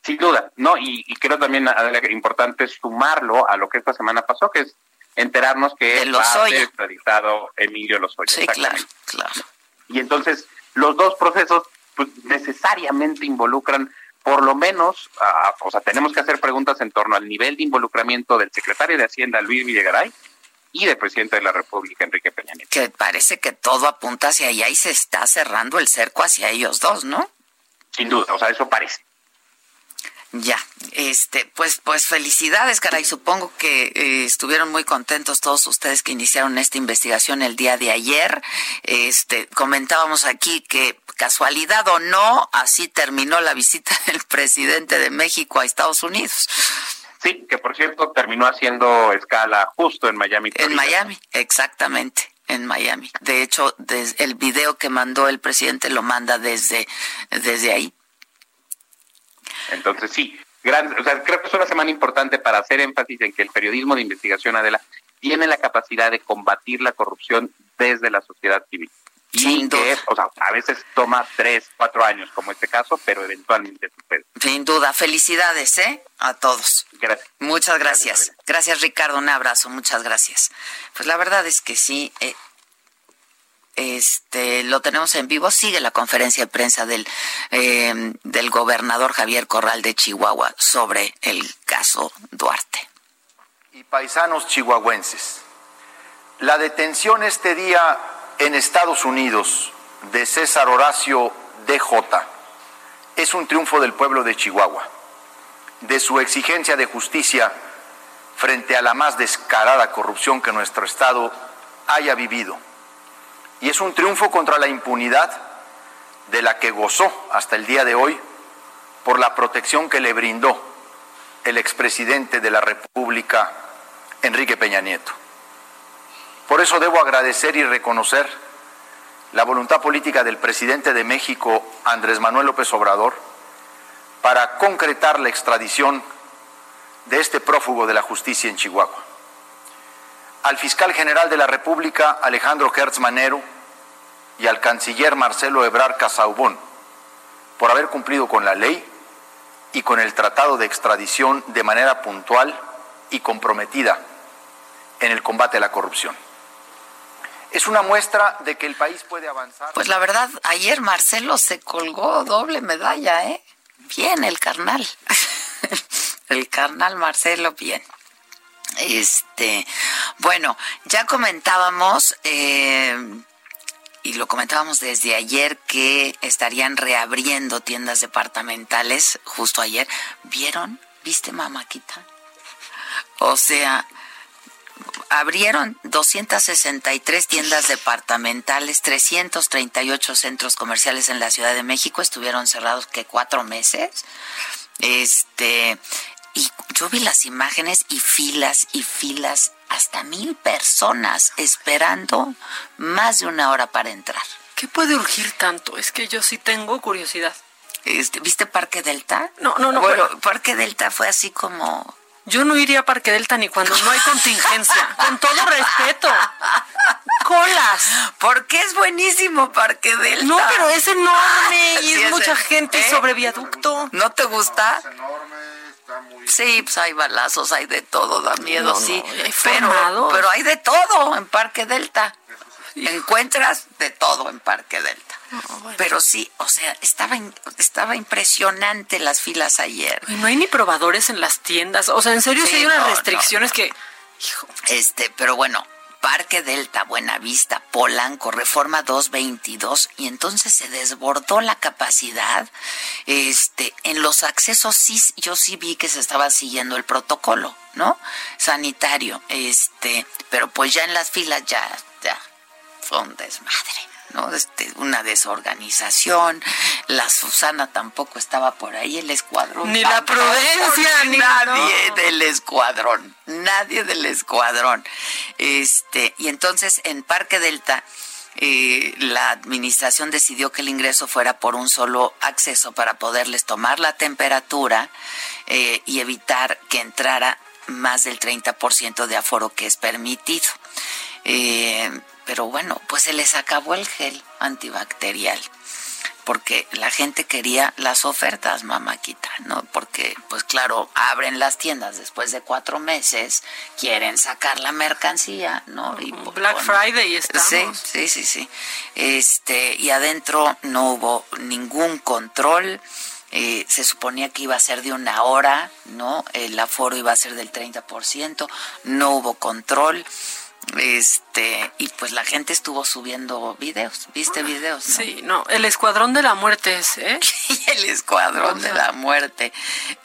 [SPEAKER 8] Sin duda, ¿no? Y, creo también importante sumarlo a lo que esta semana pasó, que es enterarnos que va a ser extraditado Emilio Lozoya.
[SPEAKER 2] Sí, claro, claro.
[SPEAKER 8] Y entonces los dos procesos pues, necesariamente involucran por lo menos, o sea, tenemos que hacer preguntas en torno al nivel de involucramiento del secretario de Hacienda, Luis Villegaray, y del presidente de la República, Enrique Peña Nieto.
[SPEAKER 2] Que parece que todo apunta hacia allá y se está cerrando el cerco hacia ellos dos, ¿no?
[SPEAKER 8] Sin duda, o sea, eso parece.
[SPEAKER 2] Ya, este, pues, pues felicidades, caray. Supongo que eh, estuvieron muy contentos todos ustedes que iniciaron esta investigación el día de ayer. Este, comentábamos aquí que casualidad o no, así terminó la visita <laughs> del presidente de México a Estados Unidos.
[SPEAKER 8] Sí, que por cierto terminó haciendo escala justo en Miami.
[SPEAKER 2] En Miami, exactamente en Miami. De hecho, el video que mandó el presidente lo manda desde, desde ahí.
[SPEAKER 8] Entonces, sí, gran, o sea, creo que es una semana importante para hacer énfasis en que el periodismo de investigación, Adela, tiene la capacidad de combatir la corrupción desde la sociedad civil. Y que, o sea, a veces toma tres, cuatro años, como este caso, pero eventualmente sucede.
[SPEAKER 2] Sin duda. Felicidades, ¿eh? A todos.
[SPEAKER 8] Gracias.
[SPEAKER 2] Muchas gracias. Gracias, Ricardo. Un abrazo. Muchas gracias. Pues la verdad es que sí. Eh, este lo tenemos en vivo. Sigue la conferencia de prensa del, eh, del gobernador Javier Corral de Chihuahua sobre el caso Duarte.
[SPEAKER 9] Y paisanos chihuahuenses, la detención este día en Estados Unidos de César Horacio DJ es un triunfo del pueblo de Chihuahua, de su exigencia de justicia frente a la más descarada corrupción que nuestro Estado haya vivido y es un triunfo contra la impunidad de la que gozó hasta el día de hoy por la protección que le brindó el expresidente de la República, Enrique Peña Nieto. Por eso debo agradecer y reconocer la voluntad política del presidente de México, Andrés Manuel López Obrador, para concretar la extradición de este prófugo de la justicia en Chihuahua al fiscal general de la República, Alejandro Hertz Manero, y al canciller Marcelo Ebrard Casaubón, por haber cumplido con la ley y con el tratado de extradición de manera puntual y comprometida en el combate a la corrupción. Es una muestra de que el país puede avanzar.
[SPEAKER 2] Pues la verdad, ayer Marcelo se colgó doble medalla, ¿eh? Bien, el carnal. <laughs> el carnal Marcelo, bien. Este, bueno, ya comentábamos, eh, y lo comentábamos desde ayer, que estarían reabriendo tiendas departamentales justo ayer. ¿Vieron? ¿Viste, mamáquita? O sea, abrieron 263 tiendas departamentales, 338 centros comerciales en la Ciudad de México, estuvieron cerrados que cuatro meses. Este, y yo vi las imágenes y filas y filas, hasta mil personas esperando más de una hora para entrar.
[SPEAKER 5] ¿Qué puede urgir tanto? Es que yo sí tengo curiosidad.
[SPEAKER 2] Este, ¿Viste Parque Delta?
[SPEAKER 5] No, no, no.
[SPEAKER 2] Bueno, Parque Delta fue así como...
[SPEAKER 5] Yo no iría a Parque Delta ni cuando no hay contingencia. <laughs> con todo respeto. Colas.
[SPEAKER 2] Porque es buenísimo Parque Delta.
[SPEAKER 5] No, pero es enorme y es, mucha gente ¿eh? sobre viaducto.
[SPEAKER 2] ¿No te gusta? Es enorme Sí, pues hay balazos, hay de todo, da miedo, sí. pero, pero hay de todo en Parque Delta. Encuentras de todo en Parque Delta. Pero sí, o sea, estaba estaba impresionante las filas ayer.
[SPEAKER 5] no hay ni probadores en las tiendas. O sea, en serio, sí, hay unas restricciones que.
[SPEAKER 2] Este, pero bueno, Parque Delta, Buenavista, Polanco, Reforma 222 y entonces se desbordó la capacidad. Este, en los accesos sí yo sí vi que se estaba siguiendo el protocolo, ¿no? Sanitario, este, pero pues ya en las filas ya ya fue un desmadre. ¿No? Este, una desorganización, la Susana tampoco estaba por ahí, el escuadrón.
[SPEAKER 5] Ni la prudencia, ni
[SPEAKER 2] nadie del escuadrón, nadie del escuadrón. Este, y entonces en Parque Delta eh, la administración decidió que el ingreso fuera por un solo acceso para poderles tomar la temperatura eh, y evitar que entrara más del 30% de aforo que es permitido. Eh, pero bueno, pues se les acabó el gel antibacterial porque la gente quería las ofertas, mamáquita, ¿no? Porque, pues claro, abren las tiendas después de cuatro meses, quieren sacar la mercancía, ¿no?
[SPEAKER 5] Y Black Friday estamos.
[SPEAKER 2] Sí, sí, sí, sí. Este, y adentro no hubo ningún control, Eh, se suponía que iba a ser de una hora, ¿no? El aforo iba a ser del 30%, no hubo control. Este, y pues la gente estuvo subiendo videos, ¿viste videos?
[SPEAKER 5] Sí, no, el escuadrón de la muerte es, ¿eh? <laughs>
[SPEAKER 2] el escuadrón de la muerte.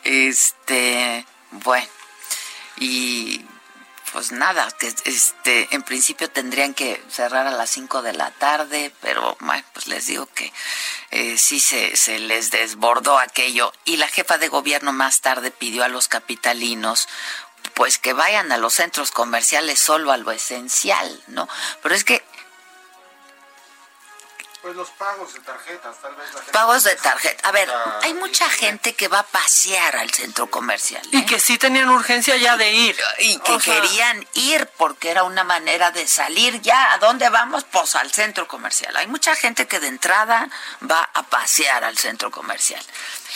[SPEAKER 2] Este, bueno, y pues nada, que este, en principio tendrían que cerrar a las 5 de la tarde, pero bueno, pues les digo que eh, sí se, se les desbordó aquello. Y la jefa de gobierno más tarde pidió a los capitalinos pues que vayan a los centros comerciales solo a lo esencial, ¿no? Pero es que
[SPEAKER 10] pues los pagos de tarjetas, tal vez la gente
[SPEAKER 2] Pagos de tarjeta. A ver, hay mucha gente que va a pasear al centro comercial.
[SPEAKER 5] Y ¿eh? que sí tenían urgencia ya de ir.
[SPEAKER 2] Y que querían ir porque era una manera de salir ya. ¿A dónde vamos? Pues al centro comercial. Hay mucha gente que de entrada va a pasear al centro comercial.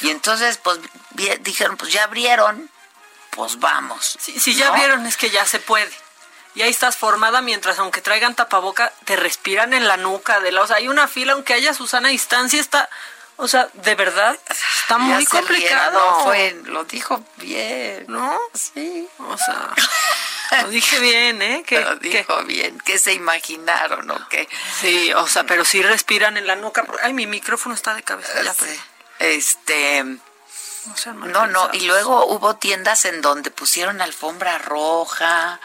[SPEAKER 2] Y entonces, pues dijeron, pues ya abrieron, pues vamos.
[SPEAKER 5] Si, ya vieron es que ya se puede y ahí estás formada mientras aunque traigan tapaboca te respiran en la nuca de la, o sea, hay una fila aunque haya Susana distancia está o sea, de verdad está muy complicado.
[SPEAKER 2] fue, lo dijo bien,
[SPEAKER 5] ¿no?
[SPEAKER 2] Sí,
[SPEAKER 5] o sea, lo dije bien, ¿eh? <laughs> Que,
[SPEAKER 2] lo dijo bien, que se imaginaron o qué.
[SPEAKER 5] Sí, o sea, pero sí respiran en la nuca. Ay, mi micrófono está de cabeza. Ya,
[SPEAKER 2] Este, no, no, y luego hubo tiendas en donde pusieron alfombra roja,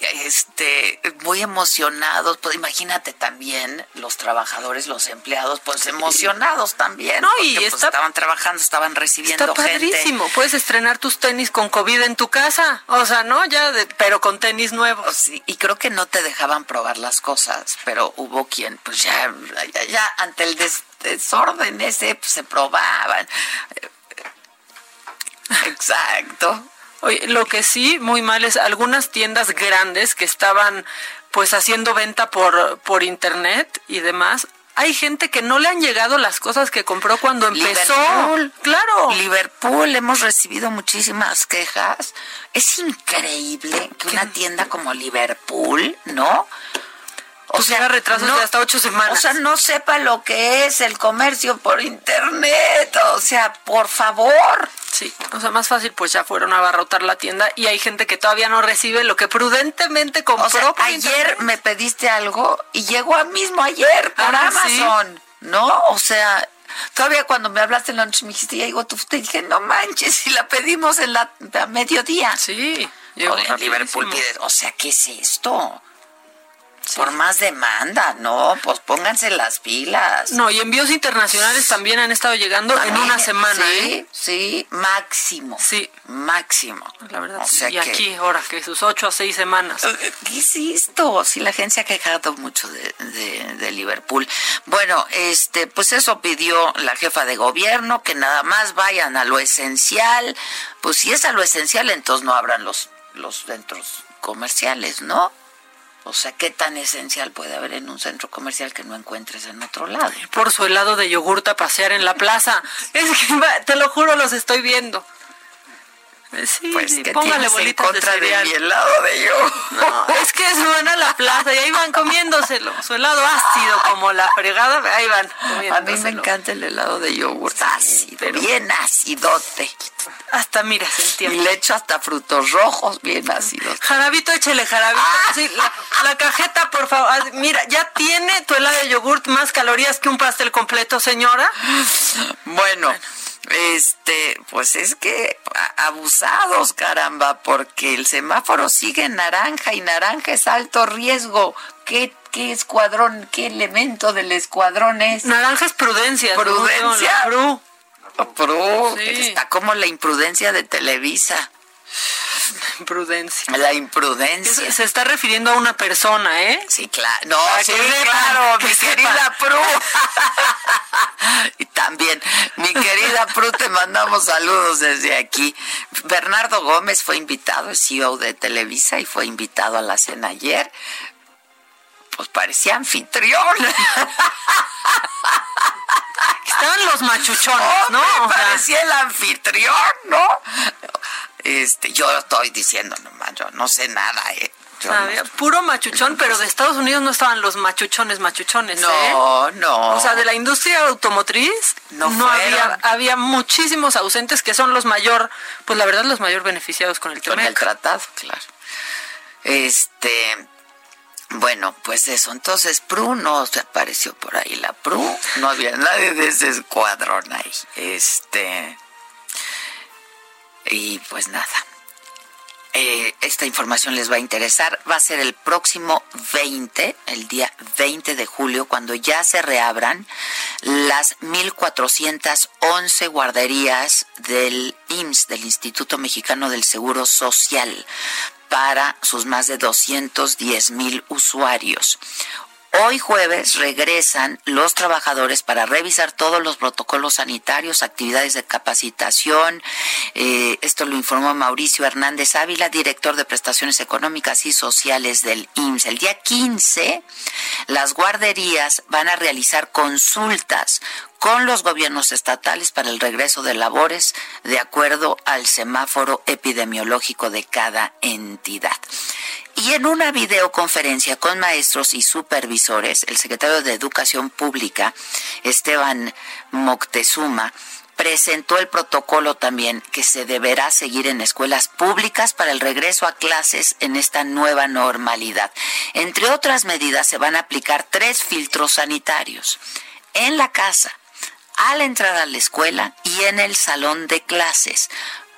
[SPEAKER 2] este, muy emocionados, pues imagínate también los trabajadores, los empleados, pues emocionados también.
[SPEAKER 5] No, y
[SPEAKER 2] pues, estaban trabajando, estaban recibiendo
[SPEAKER 5] está padrísimo. Puedes estrenar tus tenis con COVID en tu casa, o sea, ¿no? Ya, pero con tenis nuevos.
[SPEAKER 2] Sí, y creo que no te dejaban probar las cosas, pero hubo quien, pues ya, ya, ante el desorden ese, pues, se probaban. <laughs> Exacto.
[SPEAKER 5] Oye, lo que sí, muy mal es algunas tiendas grandes que estaban pues haciendo venta por, por internet y demás. Hay gente que no le han llegado las cosas que compró cuando empezó.
[SPEAKER 2] Liverpool, claro. Liverpool, hemos recibido muchísimas quejas. Es increíble que una tienda como Liverpool, ¿no?
[SPEAKER 5] O pues sea, retrasos de hasta ocho semanas.
[SPEAKER 2] O sea, no sepa lo que es el comercio por internet. O sea, por favor.
[SPEAKER 5] Sí, o sea, más fácil, pues ya fueron a abarrotar la tienda y hay gente que todavía no recibe lo que prudentemente compró. O
[SPEAKER 2] sea, ayer me pediste algo y llegó a mismo ayer por ah, Amazon, ¿no? O sea, todavía cuando me hablaste en la noche me dijiste, ya digo, tú te dije, no manches, si la pedimos en la a mediodía.
[SPEAKER 5] Sí,
[SPEAKER 2] llegó en Liverpool o sea, ¿qué es esto? Por más demanda, no, pues pónganse las pilas.
[SPEAKER 5] No, y envíos internacionales también han estado llegando en una semana,
[SPEAKER 2] sí,
[SPEAKER 5] ¿eh?
[SPEAKER 2] Sí, máximo.
[SPEAKER 5] Sí.
[SPEAKER 2] Máximo.
[SPEAKER 5] La verdad, y aquí, ahora, que sus ocho a seis semanas.
[SPEAKER 2] Eh, ¿Qué es esto? Sí, la gente se ha quejado mucho de, de, de Liverpool. Bueno, este, pues eso pidió la jefa de gobierno, que nada más vayan a lo esencial. Pues si es a lo esencial, entonces no abran los, los centros comerciales, ¿no? O sea, ¿qué tan esencial puede haber en un centro comercial que no encuentres en otro lado?
[SPEAKER 5] Por su helado de yogur a pasear en la plaza. Es que, te lo juro, los estoy viendo.
[SPEAKER 2] Sí, pues que póngale bolitas en contra de, de, mi helado de yogur.
[SPEAKER 5] No, es que se van a la plaza y ahí van comiéndoselo. Su helado ácido como la fregada, ahí van
[SPEAKER 2] A mí me encanta el helado de yogur ácido, bien acidote.
[SPEAKER 5] Hasta, mira, se entiende.
[SPEAKER 2] Y le echo hasta frutos rojos bien ácidos.
[SPEAKER 5] Jarabito, échele jarabito. Ah. Sí, la, cajeta, por favor. Ah, mira, ¿ya tiene tu helado de yogurt más calorías que un pastel completo, señora?
[SPEAKER 2] bueno este, pues es que abusados, caramba, porque el semáforo sigue naranja y naranja es alto riesgo. ¿Qué, qué escuadrón, qué elemento del escuadrón es?
[SPEAKER 5] Naranja es prudencia.
[SPEAKER 2] Prudencia. Pru. Está como la imprudencia de Televisa.
[SPEAKER 5] Imprudencia.
[SPEAKER 2] La imprudencia.
[SPEAKER 5] Se está refiriendo a una persona, ¿eh?
[SPEAKER 2] Sí, claro. No, sí, claro, mi querida Pru. <laughs> y también, mi querida Pru, te mandamos saludos desde aquí. Bernardo Gómez fue invitado, es CEO de Televisa, y fue invitado a la cena ayer. Pues parecía anfitrión.
[SPEAKER 5] Estaban los machuchones, ¿no?
[SPEAKER 2] parecía el anfitrión, ¿no? Este, yo estoy diciendo nomás, yo no sé nada, ¿eh?
[SPEAKER 5] puro machuchón, pero de Estados Unidos no estaban los machuchones, machuchones.
[SPEAKER 2] No,
[SPEAKER 5] ¿eh?
[SPEAKER 2] no.
[SPEAKER 5] O sea, de la industria automotriz no, había, había muchísimos ausentes que son los mayor, pues la verdad los mayor beneficiados con el
[SPEAKER 2] Con el tratado, claro. Este, bueno, pues eso. Entonces, Pru no se apareció por ahí. La Pru, no había nadie de ese escuadrón ahí. Este. Y pues nada. Eh, esta información les va a interesar. Va a ser el próximo 20, el día 20 de julio, cuando ya se reabran las 1.411 guarderías del IMSS, del Instituto Mexicano del Seguro Social para sus más de 210 mil usuarios. Hoy jueves regresan los trabajadores para revisar todos los protocolos sanitarios, actividades de capacitación. Eh, esto lo informó Mauricio Hernández Ávila, director de prestaciones económicas y sociales del IMSS. El día 15, las guarderías van a realizar consultas con los gobiernos estatales para el regreso de labores de acuerdo al semáforo epidemiológico de cada entidad. Y en una videoconferencia con maestros y supervisores, el secretario de Educación Pública, Esteban Moctezuma, presentó el protocolo también que se deberá seguir en escuelas públicas para el regreso a clases en esta nueva normalidad. Entre otras medidas, se van a aplicar tres filtros sanitarios. En la casa, al entrar a la escuela y en el salón de clases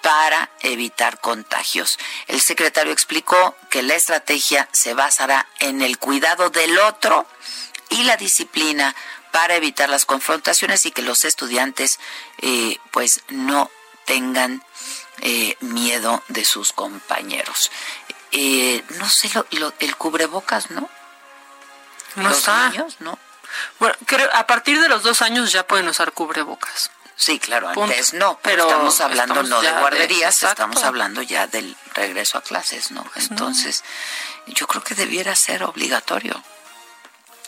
[SPEAKER 2] para evitar contagios. El secretario explicó que la estrategia se basará en el cuidado del otro y la disciplina para evitar las confrontaciones y que los estudiantes eh, pues no tengan eh, miedo de sus compañeros. Eh, no sé, el cubrebocas, ¿no?
[SPEAKER 5] No está.
[SPEAKER 2] ¿no?
[SPEAKER 5] Bueno, a partir de los dos años ya pueden usar cubrebocas.
[SPEAKER 2] Sí, claro, antes no, pero estamos hablando no de guarderías, estamos hablando ya del regreso a clases, ¿no? Pues Entonces, yo creo que debiera ser obligatorio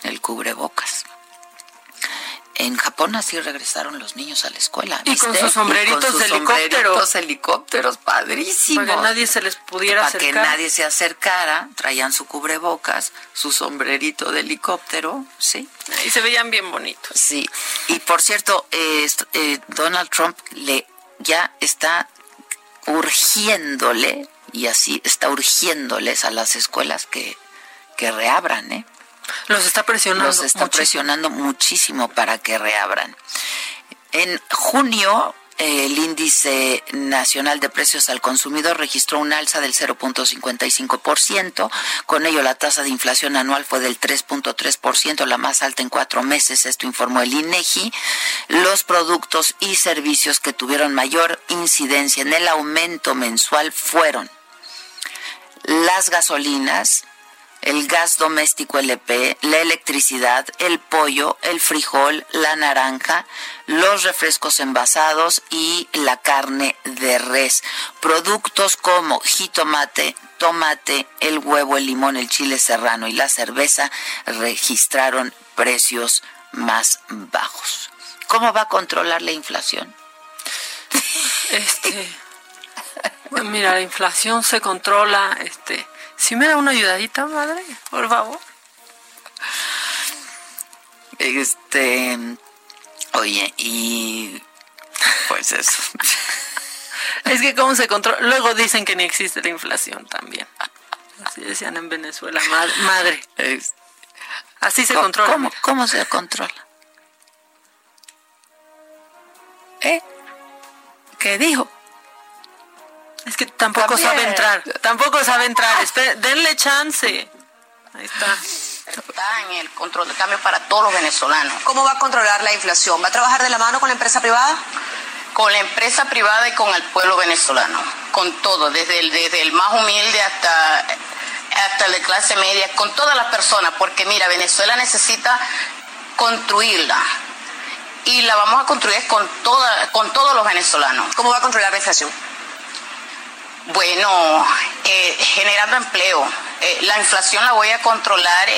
[SPEAKER 2] el cubrebocas. En Japón así regresaron los niños a la escuela.
[SPEAKER 5] Y con sus sombreritos de helicóptero.
[SPEAKER 2] helicópteros, padrísimos.
[SPEAKER 5] Para que nadie se les pudiera
[SPEAKER 2] acercar. Para que nadie se acercara, traían su cubrebocas, su sombrerito de helicóptero, ¿sí?
[SPEAKER 5] Y se veían bien bonitos.
[SPEAKER 2] Sí. Y por cierto, eh, Donald Trump le ya está urgiéndole, y así está urgiéndoles a las escuelas que, que reabran, ¿eh?
[SPEAKER 5] Los está presionando.
[SPEAKER 2] Los está presionando muchísimo para que reabran. En junio, el índice nacional de precios al consumidor registró un alza del 0.55%. Con ello, la tasa de inflación anual fue del 3.3%, la más alta en cuatro meses. Esto informó el INEGI. Los productos y servicios que tuvieron mayor incidencia en el aumento mensual fueron las gasolinas, el gas doméstico LP, la electricidad, el pollo, el frijol, la naranja, los refrescos envasados y la carne de res. Productos como jitomate, tomate, el huevo, el limón, el chile serrano y la cerveza registraron precios más bajos. ¿Cómo va a controlar la inflación?
[SPEAKER 5] Este, <laughs> mira, la inflación se controla, este, si me da una ayudadita, madre, por favor.
[SPEAKER 2] Este, oye, y pues eso. <laughs>
[SPEAKER 5] es que cómo se controla. Luego dicen que ni existe la inflación también. Así decían en Venezuela, madre. Así se controla.
[SPEAKER 2] ¿cómo, ¿Cómo se controla? ¿Eh? ¿Qué dijo?
[SPEAKER 5] Es que tampoco sabe entrar. Tampoco sabe entrar. denle chance. Ahí está.
[SPEAKER 11] Está en el control de cambio para todos los venezolanos.
[SPEAKER 12] ¿Cómo va a controlar la inflación? ¿Va a trabajar de la mano con la empresa privada?
[SPEAKER 11] Con la empresa privada y con el pueblo venezolano. Con todo, desde el, desde el más humilde hasta, hasta el de clase media, con todas las personas. Porque mira, Venezuela necesita construirla. Y la vamos a construir con, toda, con todos los venezolanos.
[SPEAKER 12] ¿Cómo va a controlar la inflación?
[SPEAKER 11] Bueno, eh, generando empleo. Eh, la inflación la voy a controlar.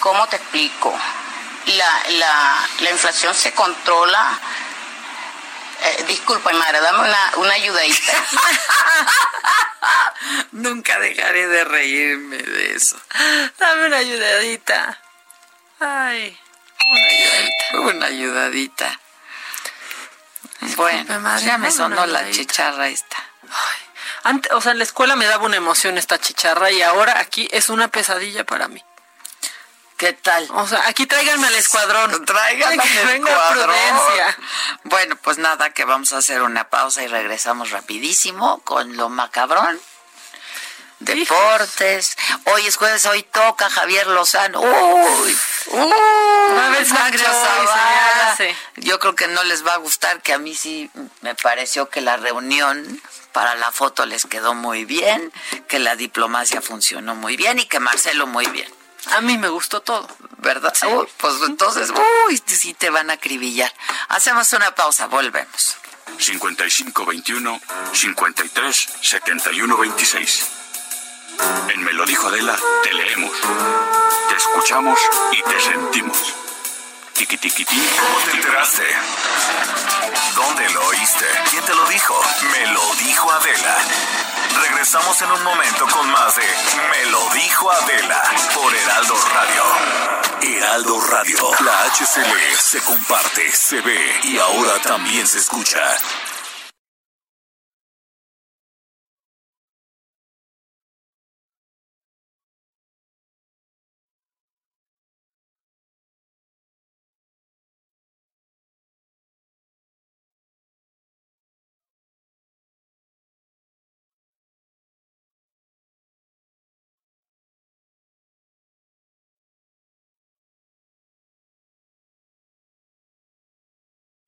[SPEAKER 11] ¿Cómo te explico? La, la, la inflación se controla. Eh, disculpa, madre, dame una, una ayudadita. <laughs>
[SPEAKER 2] Nunca dejaré de reírme de eso.
[SPEAKER 5] Dame una ayudadita. Ay, una ayudadita.
[SPEAKER 2] Una ayudadita. Bueno, ya me sonó la chicharra esta.
[SPEAKER 5] antes, o sea, en la escuela me daba una emoción esta chicharra y ahora aquí es una pesadilla para mí.
[SPEAKER 2] ¿Qué tal?
[SPEAKER 5] O sea, aquí tráiganme al escuadrón. <laughs>
[SPEAKER 2] Tráiganme al escuadrón. Prudencia. Bueno, pues nada, que vamos a hacer una pausa y regresamos rapidísimo con lo macabrón. Deportes. Hoy es jueves, hoy toca Javier Lozano. Uy, uy, a ver, Yo creo que no les va a gustar, que a mí sí me pareció que la reunión para la foto les quedó muy bien, que la diplomacia funcionó muy bien y que Marcelo muy bien.
[SPEAKER 5] A mí me gustó todo.
[SPEAKER 2] ¿Verdad? pues entonces, uy, sí te van a acribillar. Hacemos una pausa, volvemos.
[SPEAKER 1] 5521 53 71 26. En Me lo dijo Adela, te leemos, te escuchamos y te sentimos. Tiki tiki ¿Cómo te enteraste? ¿Dónde lo oíste? ¿Quién te lo dijo? Me lo dijo Adela. Regresamos en un momento con más de Me lo dijo Adela por Heraldo Radio. Heraldo Radio, la HCL se comparte, se ve y ahora también se escucha.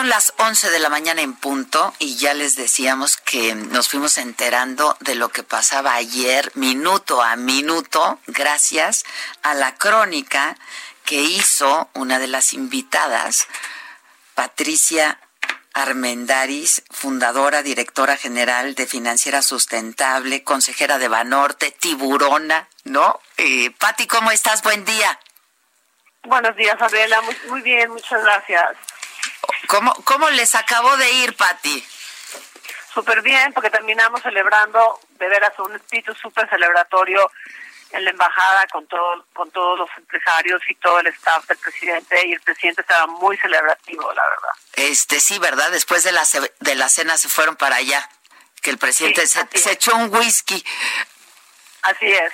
[SPEAKER 2] Son las 11 de la mañana en punto y ya les decíamos que nos fuimos enterando de lo que pasaba ayer, minuto a minuto, gracias a la crónica que hizo una de las invitadas, Patricia Armendaris, fundadora, directora general de Financiera Sustentable, consejera de Banorte, tiburona, ¿no? Eh, Pati, ¿cómo estás? Buen día.
[SPEAKER 13] Buenos días, Adela. Muy, muy bien, muchas gracias.
[SPEAKER 2] ¿Cómo, cómo les acabó de ir, Patti?
[SPEAKER 13] Súper bien, porque terminamos celebrando, de veras, un espíritu súper celebratorio en la embajada con todo, con todos los empresarios y todo el staff del presidente y el presidente estaba muy celebrativo, la verdad.
[SPEAKER 2] Este sí, ¿verdad? Después de la de la cena se fueron para allá, que el presidente se, se, echó un whisky.
[SPEAKER 13] Así es.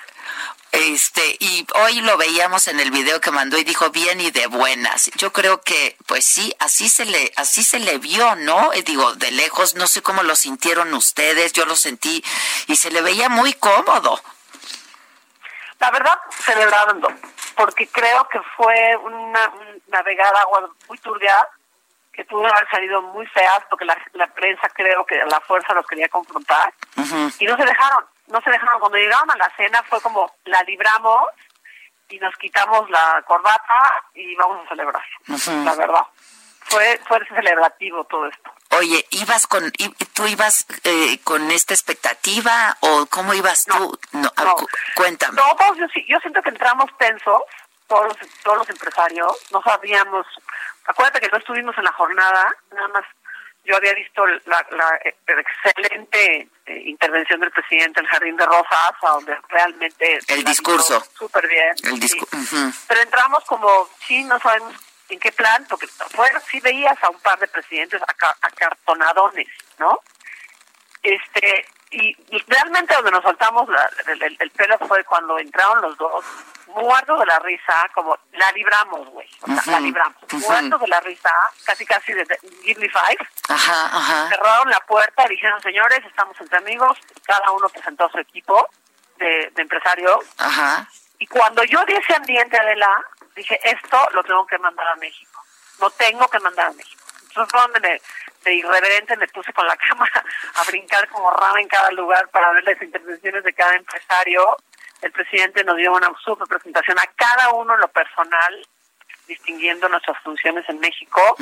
[SPEAKER 2] Este, y hoy lo veíamos en el video que mandó y dijo bien y de buenas. Yo creo que, pues sí, así se le, así se le vio, ¿no? Eh, digo, de lejos, no sé cómo lo sintieron ustedes, yo lo sentí y se le veía muy cómodo.
[SPEAKER 13] La verdad, celebrando, porque creo que fue una, navegada agua muy turbia, que pudo haber salido muy feas, porque la, prensa creo que a la fuerza los quería confrontar, y no se dejaron no se dejaron. Cuando llegaron a la cena fue como la libramos y nos quitamos la corbata y vamos a celebrar. La verdad. Fue, fue celebrativo todo esto.
[SPEAKER 2] Oye, ¿ibas con, tú ibas eh, con esta expectativa o cómo ibas tú? No, cuéntame.
[SPEAKER 13] No, yo, yo siento que entramos tensos, todos los, todos los empresarios, no sabíamos, acuérdate que no estuvimos en la jornada, nada más yo había visto la, eh, excelente eh, intervención del presidente en el Jardín de Rosas, donde realmente...
[SPEAKER 2] El discurso.
[SPEAKER 13] Súper bien.
[SPEAKER 2] El
[SPEAKER 13] Pero entramos como, sí, no sabemos en qué plan, porque bueno, sí veías a un par de presidentes acartonadones, ¿no? Este, y, realmente donde nos soltamos el, pelo fue cuando entraron los dos muertos de la risa, como la libramos, güey, la libramos, muertos de la risa, casi casi de, Give Me Five, cerraron la puerta y dijeron, señores, estamos entre amigos, cada uno presentó su equipo de, de empresarios, y cuando yo di ese ambiente, Adela, dije, esto lo tengo que mandar a México. No tengo que mandar a México. Entonces fue donde de irreverente me puse con la <laughs> cámara a brincar como rama en cada lugar para ver las intervenciones de cada empresario. El presidente nos dio una super presentación a cada uno en lo personal, distinguiendo nuestras funciones en México.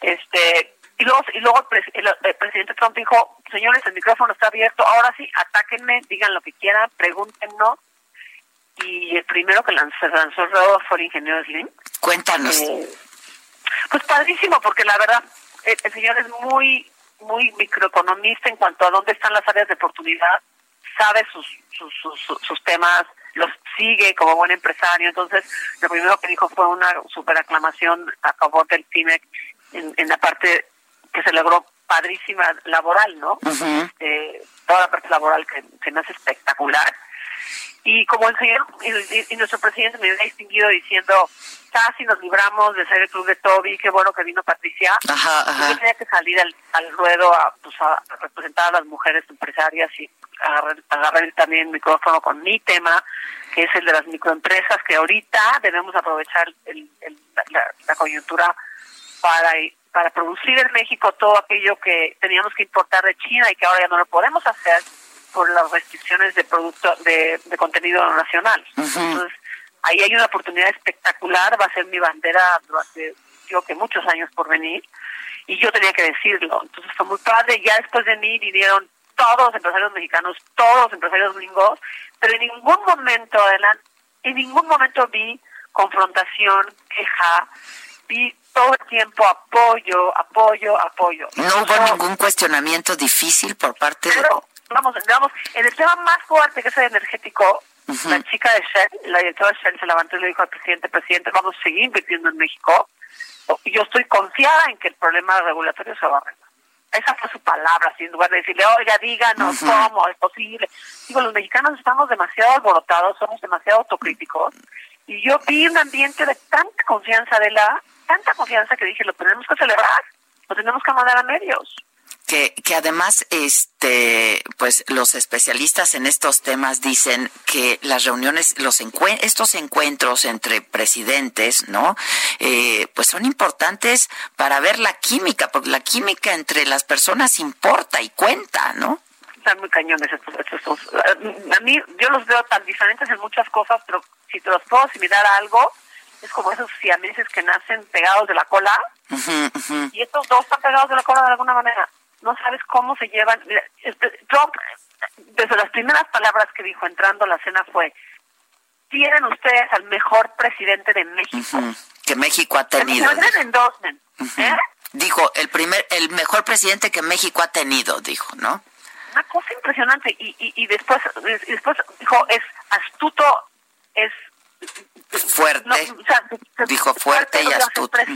[SPEAKER 13] Este y luego, y luego el, presidente Trump dijo, señores, el micrófono está abierto, ahora sí, atáquenme, digan lo que quieran, pregúntenos. Y el primero que lanzó, se lanzó fue el ingeniero Slim.
[SPEAKER 2] Cuéntanos.
[SPEAKER 13] Eh, pues padrísimo, porque la verdad, el, señor es muy, muy microeconomista en cuanto a dónde están las áreas de oportunidad, sabe sus, sus, sus, sus temas, los sigue como buen empresario. Entonces, lo primero que dijo fue una super aclamación a favor del TIMEC en, en la parte que se logró padrísima laboral, ¿no? eh, toda la parte laboral que, que me hace espectacular. Y como el señor y, nuestro presidente me había distinguido diciendo, casi nos libramos de ser el club de Toby, qué bueno que vino Patricia.
[SPEAKER 2] Ajá,
[SPEAKER 13] Yo tenía que salir al, al ruedo a, pues, a, representar a las mujeres empresarias y agarrar, agarrar también el micrófono con mi tema, que es el de las microempresas, que ahorita debemos aprovechar el, el, la, la coyuntura para para producir en México todo aquello que teníamos que importar de China y que ahora ya no lo podemos hacer por las restricciones de producto de, contenido nacional. Entonces, ahí hay una oportunidad espectacular, va a ser mi bandera durante, yo que muchos años por venir, y yo tenía que decirlo. Entonces fue muy padre, ya después de mí vinieron todos los empresarios mexicanos, todos los empresarios gringos, pero en ningún momento, adelante, en ningún momento vi confrontación, queja, vi todo el tiempo apoyo, apoyo, apoyo.
[SPEAKER 2] ¿No hubo ningún cuestionamiento difícil por parte de...?
[SPEAKER 13] Vamos, vamos, en el tema más fuerte que es el energético, la chica de Shell, la directora de Shell se levantó y le dijo al presidente, presidente, vamos a seguir invirtiendo en México. Y yo estoy confiada en que el problema regulatorio se va a arreglar. Esa fue su palabra, sin lugar de decirle, oiga, díganos cómo es posible. Digo, los mexicanos estamos demasiado alborotados, somos demasiado autocríticos. Y yo vi un ambiente de tanta confianza de la tanta confianza que dije, lo tenemos que celebrar, lo tenemos que mandar a medios.
[SPEAKER 2] Que, que además, este, pues los especialistas en estos temas dicen que las reuniones, los estos encuentros entre presidentes, ¿no? Eh, pues son importantes para ver la química, porque la química entre las personas importa y cuenta, ¿no?
[SPEAKER 13] Están muy cañones estos, estos, A mí, yo los veo tan diferentes en muchas cosas, pero si te los puedo asimilar a algo, es como esos siameses que nacen pegados de la cola. Y estos dos están pegados de la cola de alguna manera. No sabes cómo se llevan. Este, Trump, desde las primeras palabras que dijo entrando a la cena fue, tienen ustedes al mejor presidente de México.
[SPEAKER 2] Que México ha tenido.
[SPEAKER 13] ¿eh?
[SPEAKER 2] Dijo, el primer, el mejor presidente que México ha tenido, dijo, ¿no?
[SPEAKER 13] Una cosa impresionante. Y, y, y después, y después dijo, es astuto, es
[SPEAKER 2] fuerte. Dijo fuerte, y astuto.
[SPEAKER 13] Se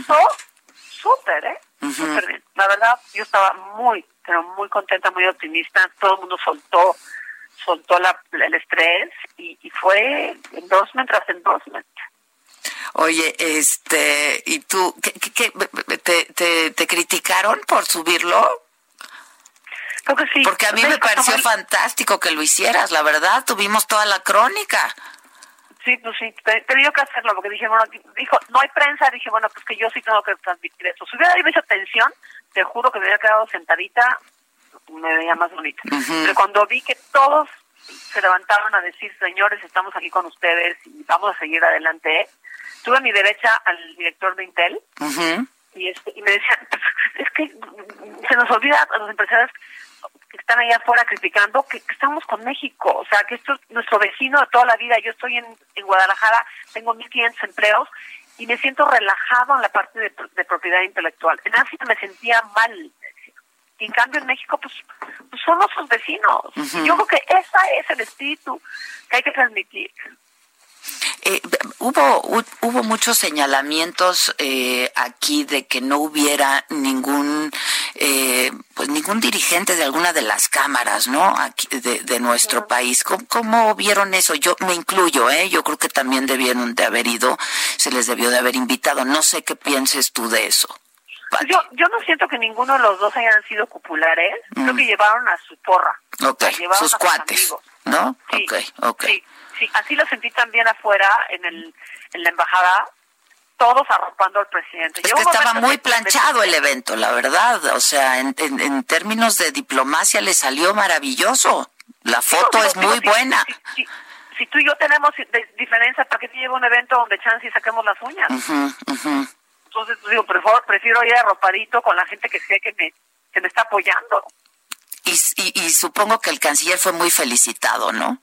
[SPEAKER 13] súper, ¿eh? Súper bien. La verdad, yo estaba muy, pero muy contenta, muy optimista. Todo el mundo soltó soltó la, el estrés y, y fue endorsement tras endorsement.
[SPEAKER 2] Oye, este, ¿y tú qué, qué, te, te, te, criticaron por subirlo?
[SPEAKER 13] Creo que sí.
[SPEAKER 2] Porque a mí me pareció fantástico que lo hicieras, la verdad, tuvimos toda la crónica.
[SPEAKER 13] Sí, pues sí, tenido que hacerlo porque dije, bueno, dijo, no hay prensa, dije, bueno, pues que yo sí tengo que transmitir eso. Si hubiera habido atención, te juro que me hubiera quedado sentadita, me veía más bonita. Pero cuando vi que todos se levantaron a decir, señores, estamos aquí con ustedes y vamos a seguir adelante, tuve a mi derecha al director de Intel y, este, y me decía, pues, <laughs> es que se nos olvida a los empresarios que están allá afuera criticando, que, estamos con México, o sea, que esto es nuestro vecino de toda la vida. Yo estoy en, en Guadalajara, tengo 1.500 empleos y me siento relajado en la parte de, propiedad intelectual. En Asia me sentía mal. Y en cambio en México, pues, pues son nuestros vecinos. Yo creo que ese es el espíritu que hay que transmitir.
[SPEAKER 2] Eh, hubo hubo muchos señalamientos eh, aquí de que no hubiera ningún eh, pues ningún dirigente de alguna de las cámaras no aquí de, nuestro país. ¿Cómo, vieron eso yo me incluyo eh yo creo que también debieron de haber ido se les debió de haber invitado. No sé qué pienses tú de eso
[SPEAKER 13] yo yo no siento que ninguno de los dos hayan sido populares creo que mm. llevaron a su porra
[SPEAKER 2] okay. sus cuates no
[SPEAKER 13] sí, sí así lo sentí también afuera en el en la embajada todos arropando al presidente.
[SPEAKER 2] Es que estaba muy planchado el evento, la verdad. O sea, en, en, términos de diplomacia le salió maravilloso. La foto es muy buena.
[SPEAKER 13] Si, tú y yo tenemos diferencia, ¿para qué te llevo un evento donde chance y saquemos las uñas? Entonces, pues, digo, prefiero, prefiero ir arropadito con la gente que sé que me, que me está apoyando.
[SPEAKER 2] Y, y, y supongo que el canciller fue muy felicitado, ¿no?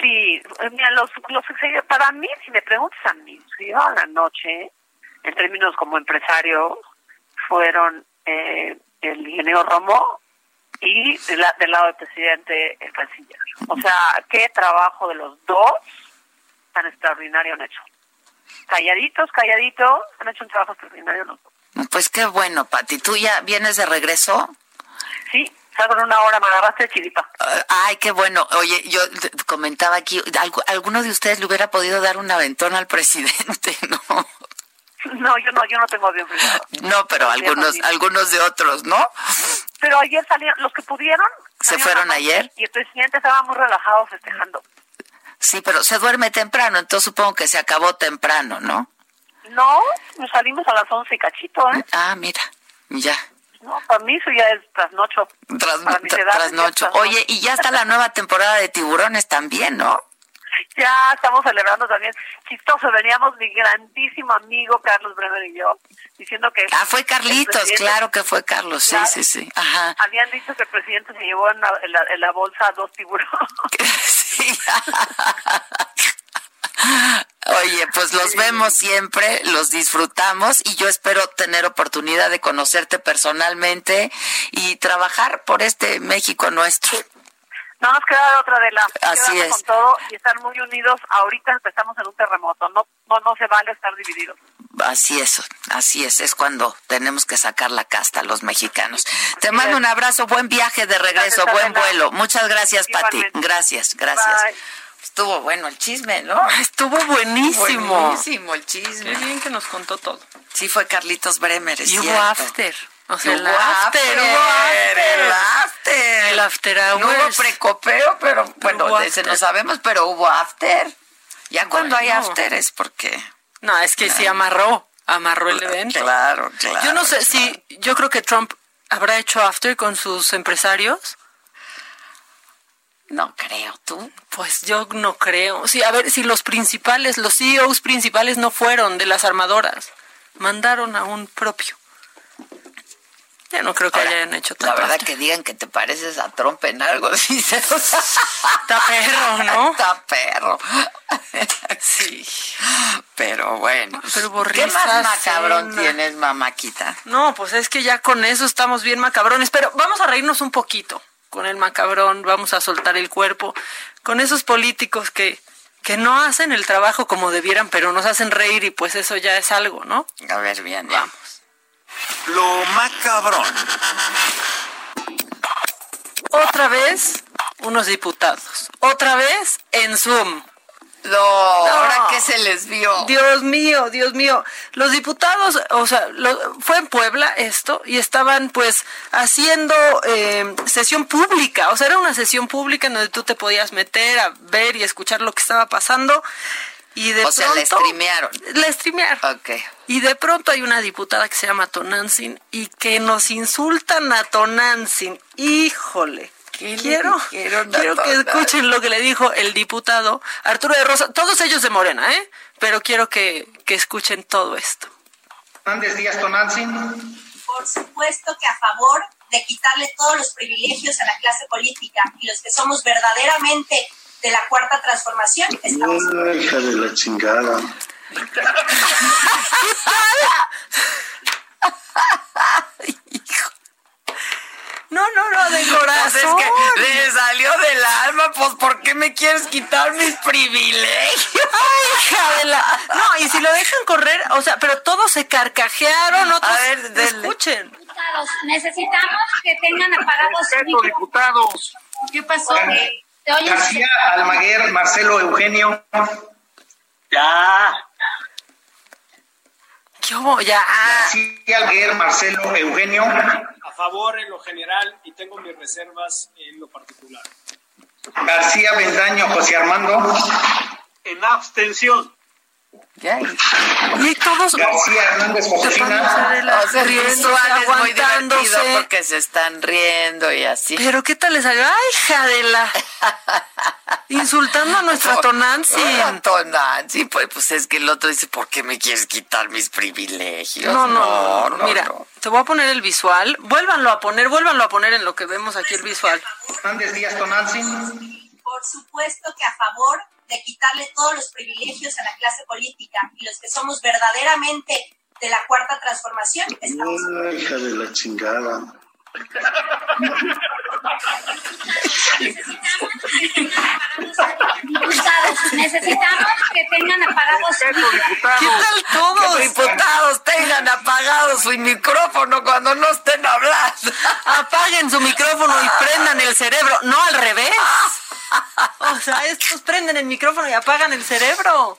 [SPEAKER 13] Sí, mira, los, los para mí, si me preguntas a mí, si a la noche, en términos como empresario, fueron eh, el ingeniero Romo y del lado del presidente el canciller. O sea, qué trabajo de los dos tan extraordinario han hecho. Calladitos, calladitos, han hecho un trabajo extraordinario los.
[SPEAKER 2] Pues qué bueno, Pati. ¿Tú ya vienes de regreso?
[SPEAKER 13] Sí, salgo en una hora, me agarraste chiripa.
[SPEAKER 2] Ah, ay, qué bueno. Oye, yo comentaba aquí, ¿alguno de ustedes le hubiera podido dar un aventón al presidente, <laughs> no?
[SPEAKER 13] No, yo no, yo no tengo avión privado.
[SPEAKER 2] No, pero algunos, algunos de otros, ¿no?
[SPEAKER 13] Pero ayer salieron, los que pudieron.
[SPEAKER 2] ¿Se fueron ayer?
[SPEAKER 13] Y el presidente estaba muy relajado festejando.
[SPEAKER 2] Sí, pero se duerme temprano, entonces supongo que se acabó temprano, ¿no?
[SPEAKER 13] No, nos salimos a las once cachito, ¿eh?
[SPEAKER 2] Ah, mira, ya.
[SPEAKER 13] No, para mí eso ya es trasnocho.
[SPEAKER 2] trasnocho. Oye, y ya está la nueva temporada de tiburones también, ¿no?
[SPEAKER 13] Ya estamos celebrando también. Chistoso, veníamos mi grandísimo amigo Carlos Bremer y yo diciendo que...
[SPEAKER 2] Ah, fue Carlitos, claro que fue Carlos, sí, sí, sí. Ajá.
[SPEAKER 13] Habían dicho que el presidente se llevó en la, en la, bolsa dos tiburones. <laughs> sí. <laughs>
[SPEAKER 2] Oye, pues los vemos siempre, los disfrutamos y yo espero tener oportunidad de conocerte personalmente y trabajar por este México nuestro.
[SPEAKER 13] No nos queda otra de la.
[SPEAKER 2] Así es.
[SPEAKER 13] Con todo y estar muy unidos. Ahorita empezamos en un terremoto. No, no, no se vale estar divididos.
[SPEAKER 2] Así es, así es. Es cuando tenemos que sacar la casta los mexicanos. Te mando un abrazo, buen viaje de regreso, buen vuelo. Muchas gracias, Pati. Gracias, gracias. Estuvo bueno el chisme, ¿no? <laughs>
[SPEAKER 5] Estuvo buenísimo.
[SPEAKER 2] Buenísimo el chisme.
[SPEAKER 5] Qué bien que nos contó todo.
[SPEAKER 2] Sí, fue Carlitos Bremer.
[SPEAKER 5] y hubo after. O sea, el
[SPEAKER 2] after, hubo after, el after.
[SPEAKER 5] El after hours.
[SPEAKER 2] No hubo precopeo, pero bueno, ese no sabemos, pero hubo after. Ya cuando hay after es porque...
[SPEAKER 5] No, es que sí amarró, amarró el evento.
[SPEAKER 2] Claro, claro.
[SPEAKER 5] Yo no sé si, yo creo que Trump habrá hecho after con sus empresarios
[SPEAKER 2] no creo, ¿tú?
[SPEAKER 5] Pues yo no creo. Sí, a ver, si los principales, los CEOs principales no fueron de las armadoras, mandaron a un propio. Ya no creo que hayan hecho
[SPEAKER 2] tanto. La verdad que digan que te pareces a Trump en algo, <laughs> sí.
[SPEAKER 5] Está perro, ¿no?
[SPEAKER 2] Está perro.
[SPEAKER 5] Sí.
[SPEAKER 2] Pero bueno.
[SPEAKER 5] Pero
[SPEAKER 2] ¿Qué más macabrón tienes, mamáquita?
[SPEAKER 5] No, pues es que ya con eso estamos bien macabrones. Pero vamos a reírnos un poquito con el macabrón, vamos a soltar el cuerpo, con esos políticos que, que no hacen el trabajo como debieran, pero nos hacen reír y pues eso ya es algo, ¿no?
[SPEAKER 2] A ver, bien, vamos.
[SPEAKER 1] Lo macabrón.
[SPEAKER 5] Otra vez, unos diputados. Otra vez en Zoom.
[SPEAKER 2] No, ahora que se les vio.
[SPEAKER 5] Dios mío, Dios mío. Los diputados, o sea, fue en Puebla esto y estaban pues haciendo eh, sesión pública, o sea, era una sesión pública en donde tú te podías meter a ver y escuchar lo que estaba pasando. Y de
[SPEAKER 2] o sea, le streamearon.
[SPEAKER 5] Le streamearon.
[SPEAKER 2] Ok.
[SPEAKER 5] Y de pronto hay una diputada que se llama Tonantzin y que nos insultan a Tonantzin. Híjole quiero, quiero que escuchen lo que le dijo el diputado Arturo de Rosa, todos ellos de Morena, ¿eh? Pero quiero que, que escuchen todo esto.
[SPEAKER 14] Hernández Díaz Tonantzin.
[SPEAKER 15] Por supuesto que a favor de quitarle todos los privilegios a la clase política y los que somos verdaderamente de la cuarta transformación estamos.
[SPEAKER 14] hija de la chingada.
[SPEAKER 5] No, no, no, de corazón.
[SPEAKER 2] Pues es que le salió del alma, pues ¿por qué me quieres quitar mis privilegios?
[SPEAKER 5] Ay, hija de la... No, y si lo dejan correr, o sea, pero todos se carcajearon, otros... A ver, escuchen.
[SPEAKER 15] Diputados, necesitamos que tengan apagados
[SPEAKER 14] diputados.
[SPEAKER 15] ¿Qué pasó?
[SPEAKER 14] García Almaguer, Marcelo Eugenio.
[SPEAKER 16] Ya.
[SPEAKER 5] ¿Qué hubo? Ya.
[SPEAKER 14] García Almaguer, Marcelo Eugenio
[SPEAKER 16] favor en lo general y tengo mis reservas en lo particular.
[SPEAKER 14] García Bendaño, José Armando.
[SPEAKER 16] En abstención.
[SPEAKER 2] Y todos
[SPEAKER 14] García Hernández
[SPEAKER 2] Josefina o sea, riendo, aguantándose porque se están riendo y así.
[SPEAKER 5] Pero qué tal les salió, ay, hija de la <laughs> insultando a nuestra Tonancy.
[SPEAKER 2] Tonancy, pues, pues es que el otro dice, ¿por qué me quieres quitar mis privilegios?
[SPEAKER 5] No, no, no, mira, te voy a poner el visual, vuélvanlo a poner, vuélvanlo a poner en lo que vemos aquí el visual.
[SPEAKER 14] Hernández Díaz Tonancy.
[SPEAKER 15] Por supuesto que a favor de quitarle todos los privilegios a la clase política y los que somos verdaderamente de la cuarta transformación estamos.
[SPEAKER 14] hija de la chingada.
[SPEAKER 15] Diputados, <laughs> necesitamos que tengan apagados.
[SPEAKER 2] ¿Qué tal todos? Que diputados tengan apagado su micrófono cuando no estén hablando. <laughs>
[SPEAKER 5] Apaguen su micrófono y prendan el cerebro, no al revés. O sea, estos prenden el micrófono y apagan el cerebro.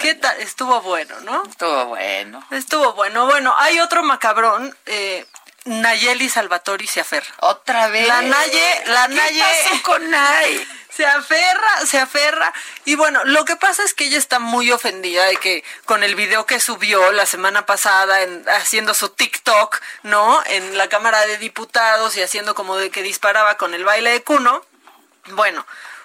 [SPEAKER 5] ¿Qué tal? Estuvo bueno, ¿no?
[SPEAKER 2] Estuvo bueno.
[SPEAKER 5] Estuvo bueno. Bueno, hay otro macabrón. Eh, Nayeli Salvatori se aferra.
[SPEAKER 2] Otra vez.
[SPEAKER 5] La Naye, la ¿Qué Naye.
[SPEAKER 2] Pasó con Nay?
[SPEAKER 5] Se aferra, se aferra. Y bueno, lo que pasa es que ella está muy ofendida de que con el video que subió la semana pasada en, haciendo su TikTok, ¿no? En la Cámara de Diputados y haciendo como de que disparaba con el baile de cuno. Bueno,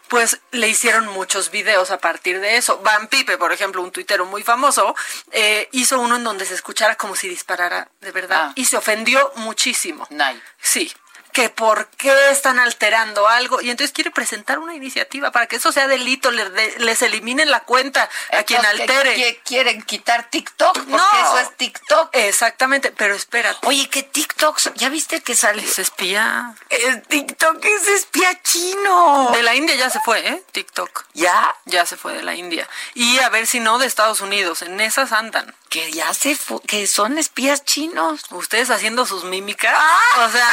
[SPEAKER 5] pues le hicieron muchos videos a partir de eso. Van Pipe, por ejemplo, un tuitero muy famoso, eh, hizo uno en donde se escuchara como si disparara de verdad
[SPEAKER 2] Ah.
[SPEAKER 5] y se ofendió muchísimo.
[SPEAKER 2] Nay.
[SPEAKER 5] Sí, que por qué están alterando algo y entonces quiere presentar una iniciativa para que eso sea delito, les, de- les eliminen la cuenta a quien
[SPEAKER 2] Entonces, ¿qué-
[SPEAKER 5] altere.
[SPEAKER 2] qué quieren quitar TikTok porque
[SPEAKER 5] No.
[SPEAKER 2] eso es TikTok.
[SPEAKER 5] Exactamente, pero espera.
[SPEAKER 2] Oye, ¿qué TikTok? ¿Ya viste que sale?
[SPEAKER 5] Es espía.
[SPEAKER 2] El TikTok es espía chino.
[SPEAKER 5] De la India ya se fue, ¿eh? TikTok.
[SPEAKER 2] ¿Ya?
[SPEAKER 5] Ya se fue de la India. Y a ver si no de Estados Unidos. En esas andan.
[SPEAKER 2] Que ya se que son espías chinos.
[SPEAKER 5] Ustedes haciendo sus mímicas. O sea,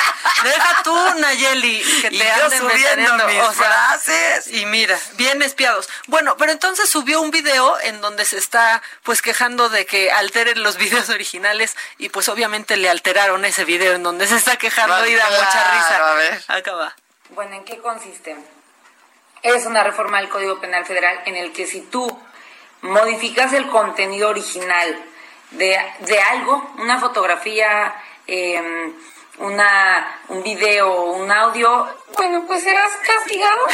[SPEAKER 5] deja <laughs> tú, Nayeli, que
[SPEAKER 2] Y
[SPEAKER 5] te
[SPEAKER 2] yo
[SPEAKER 5] anden
[SPEAKER 2] subiendo
[SPEAKER 5] metiendo.
[SPEAKER 2] mis
[SPEAKER 5] O sea,
[SPEAKER 2] frases.
[SPEAKER 5] Y mira, bien espiados. Bueno, pero entonces subió un video en donde se está pues quejando de que alteren los videos originales y pues obviamente le alteraron ese video en donde se está quejando y da
[SPEAKER 2] Claro,
[SPEAKER 5] mucha risa.
[SPEAKER 2] a ver.
[SPEAKER 5] Acá va.
[SPEAKER 17] Bueno, ¿en qué consiste? Es una reforma del Código Penal Federal en el que si tú modificas el contenido original de, de algo, una fotografía, eh, una, un video, un audio, bueno, pues serás castigado.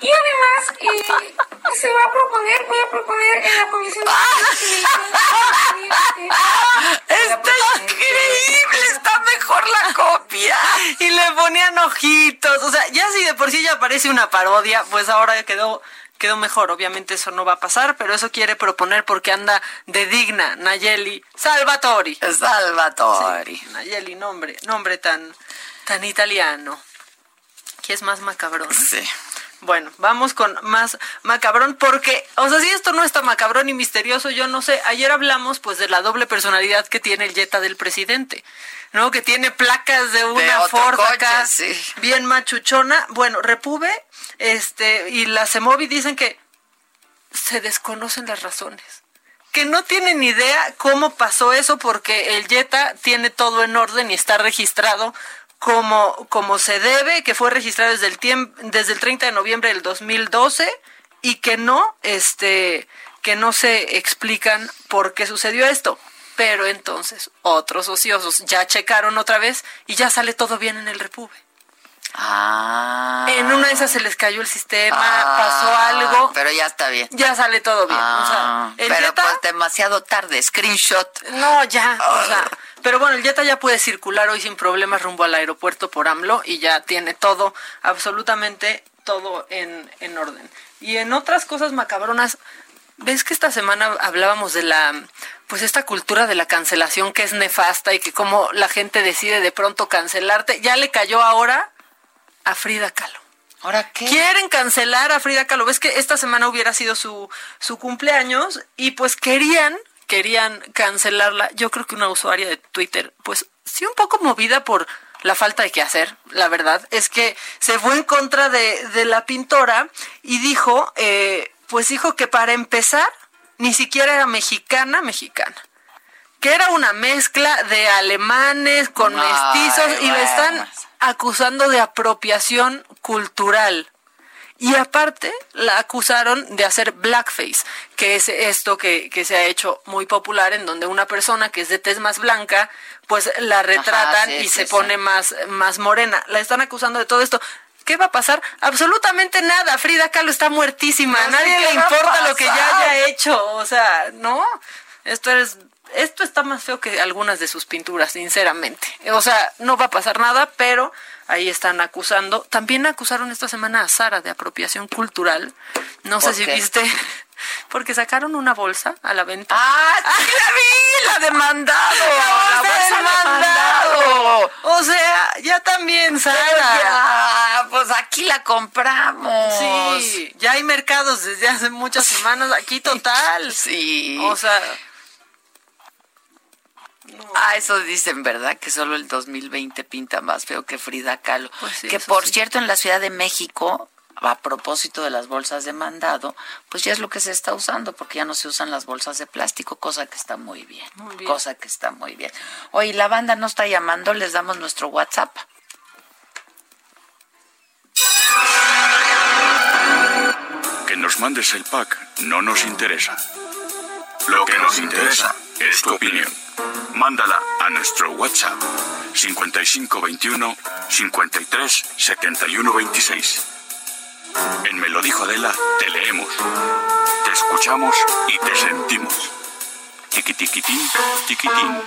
[SPEAKER 17] Y además eh, se va a proponer, voy a proponer en la comisión de...
[SPEAKER 2] Está increíble, está mejor la copia.
[SPEAKER 5] Y le ponían ojitos. O sea, ya si de por sí ya parece una parodia, pues ahora quedó, quedó mejor. Obviamente eso no va a pasar, pero eso quiere proponer porque anda de digna Nayeli Salvatori.
[SPEAKER 2] Salvatori.
[SPEAKER 5] Sí, Nayeli, nombre, nombre tan, tan italiano. ¿Qué es más macabrón?
[SPEAKER 2] Sí.
[SPEAKER 5] Bueno, vamos con más macabrón porque, o sea, si esto no está macabrón y misterioso, yo no sé. Ayer hablamos pues de la doble personalidad que tiene el Jetta del presidente, ¿no? Que tiene placas de una
[SPEAKER 2] otro
[SPEAKER 5] Ford
[SPEAKER 2] coche,
[SPEAKER 5] acá,
[SPEAKER 2] sí.
[SPEAKER 5] bien machuchona. Bueno, Repube, este, y la Semovi dicen que se desconocen las razones. Que no tienen idea cómo pasó eso porque el Jetta tiene todo en orden y está registrado como, como se debe, que fue registrado desde el tiempo, desde el 30 de noviembre del 2012 y que no, este, que no se explican por qué sucedió esto. Pero entonces otros ociosos ya checaron otra vez y ya sale todo bien en el Repube.
[SPEAKER 2] Ah.
[SPEAKER 5] En una de esas se les cayó el sistema,
[SPEAKER 2] Ah,
[SPEAKER 5] pasó algo.
[SPEAKER 2] Pero ya está bien.
[SPEAKER 5] Ya sale todo bien.
[SPEAKER 2] Ah,
[SPEAKER 5] o sea, el
[SPEAKER 2] pero
[SPEAKER 5] Jetta-
[SPEAKER 2] pues demasiado tarde, screenshot.
[SPEAKER 5] No, ya. O sea, pero bueno, el Jetta ya puede circular hoy sin problemas rumbo al aeropuerto por AMLO y ya tiene todo, absolutamente todo en, en orden. Y en otras cosas macabronas, ¿ves que esta semana hablábamos de la, pues esta cultura de la cancelación que es nefasta y que como la gente decide de pronto cancelarte? Ya le cayó ahora a Frida Kahlo.
[SPEAKER 2] ¿Ahora qué?
[SPEAKER 5] Quieren cancelar a Frida Kahlo. Ves que esta semana hubiera sido su, su cumpleaños y pues querían, querían cancelarla. Yo creo que una usuaria de Twitter, pues sí un poco movida por la falta de qué hacer, la verdad, es que se fue en contra de, de la pintora y dijo, eh, pues dijo que para empezar, ni siquiera era mexicana, mexicana. Que era una mezcla de alemanes con
[SPEAKER 2] Ay,
[SPEAKER 5] mestizos y le están
[SPEAKER 2] bueno.
[SPEAKER 5] acusando de apropiación cultural. Y aparte, la acusaron de hacer blackface, que es esto que, que se ha hecho muy popular, en donde una persona que es de tez más blanca, pues la retratan y se pone más, más morena. La están acusando de todo esto. ¿Qué va a pasar? Absolutamente nada. Frida Kahlo está muertísima. a nadie le importa lo que ya haya hecho. O sea, ¿no? Esto es esto está más feo que algunas de sus pinturas, sinceramente. O sea, no va a pasar nada, pero ahí están acusando. También acusaron esta semana a Sara de apropiación cultural. No sé si viste, porque sacaron una bolsa a la venta.
[SPEAKER 2] ¡Ah, sí la vi! ¡La demandado! ¡La bolsa, demandado!
[SPEAKER 5] O sea, ya también, Sara.
[SPEAKER 2] pues aquí la compramos.
[SPEAKER 5] Sí, ya hay mercados desde hace muchas semanas aquí total. <laughs>
[SPEAKER 2] Sí.
[SPEAKER 5] O sea...
[SPEAKER 2] Ah, eso dicen, ¿verdad? Que solo el 2020 pinta más feo que Frida Kahlo. Pues que por cierto, en la Ciudad de México, a propósito de las bolsas de mandado, pues ya es lo que se está usando, porque ya no se usan las bolsas de plástico, cosa que está muy bien. Muy bien. Cosa que está muy bien. Oye, la banda no está llamando, les damos nuestro WhatsApp.
[SPEAKER 18] Que nos mandes el pack no nos interesa. Lo que nos interesa es tu opinión. Mándala a nuestro WhatsApp 5521 53 71 26. En Me lo dijo Adela, te leemos, te escuchamos y te sentimos. Tiquitiquitín, tiquitín.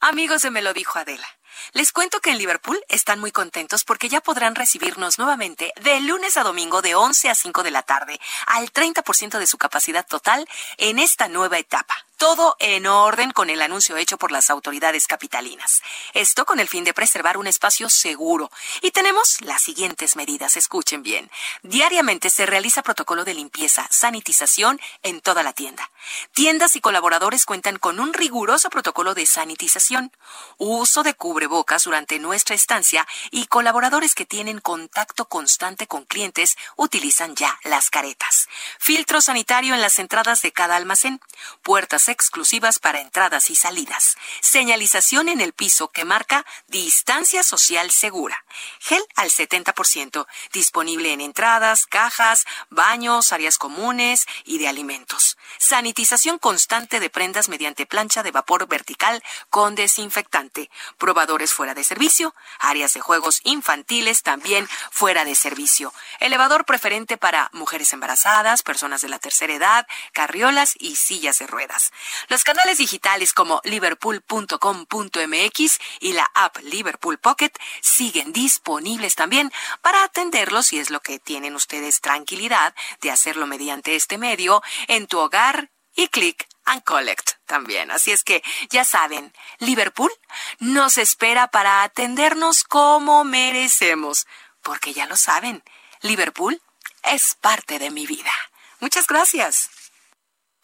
[SPEAKER 19] Amigos de Me lo dijo Adela. Les cuento que en Liverpool están muy contentos porque ya podrán recibirnos nuevamente de lunes a domingo de 11 a 5 de la tarde al 30% de su capacidad total en esta nueva etapa todo en orden con el anuncio hecho por las autoridades capitalinas. Esto con el fin de preservar un espacio seguro. Y tenemos las siguientes medidas, escuchen bien. Diariamente se realiza protocolo de limpieza, sanitización en toda la tienda. Tiendas y colaboradores cuentan con un riguroso protocolo de sanitización, uso de cubrebocas durante nuestra estancia y colaboradores que tienen contacto constante con clientes utilizan ya las caretas. Filtro sanitario en las entradas de cada almacén, puertas exclusivas para entradas y salidas, señalización en el piso que marca distancia social segura, gel al 70%, disponible en entradas, cajas, baños, áreas comunes y de alimentos, sanitización constante de prendas mediante plancha de vapor vertical con desinfectante, probadores fuera de servicio, áreas de juegos infantiles también fuera de servicio, elevador preferente para mujeres embarazadas, personas de la tercera edad, carriolas y sillas de ruedas. Los canales digitales como liverpool.com.mx y la app Liverpool Pocket siguen disponibles también para atenderlos si es lo que tienen ustedes tranquilidad de hacerlo mediante este medio en tu hogar y click and collect también. Así es que ya saben, Liverpool nos espera para atendernos como merecemos, porque ya lo saben, Liverpool es parte de mi vida. Muchas gracias.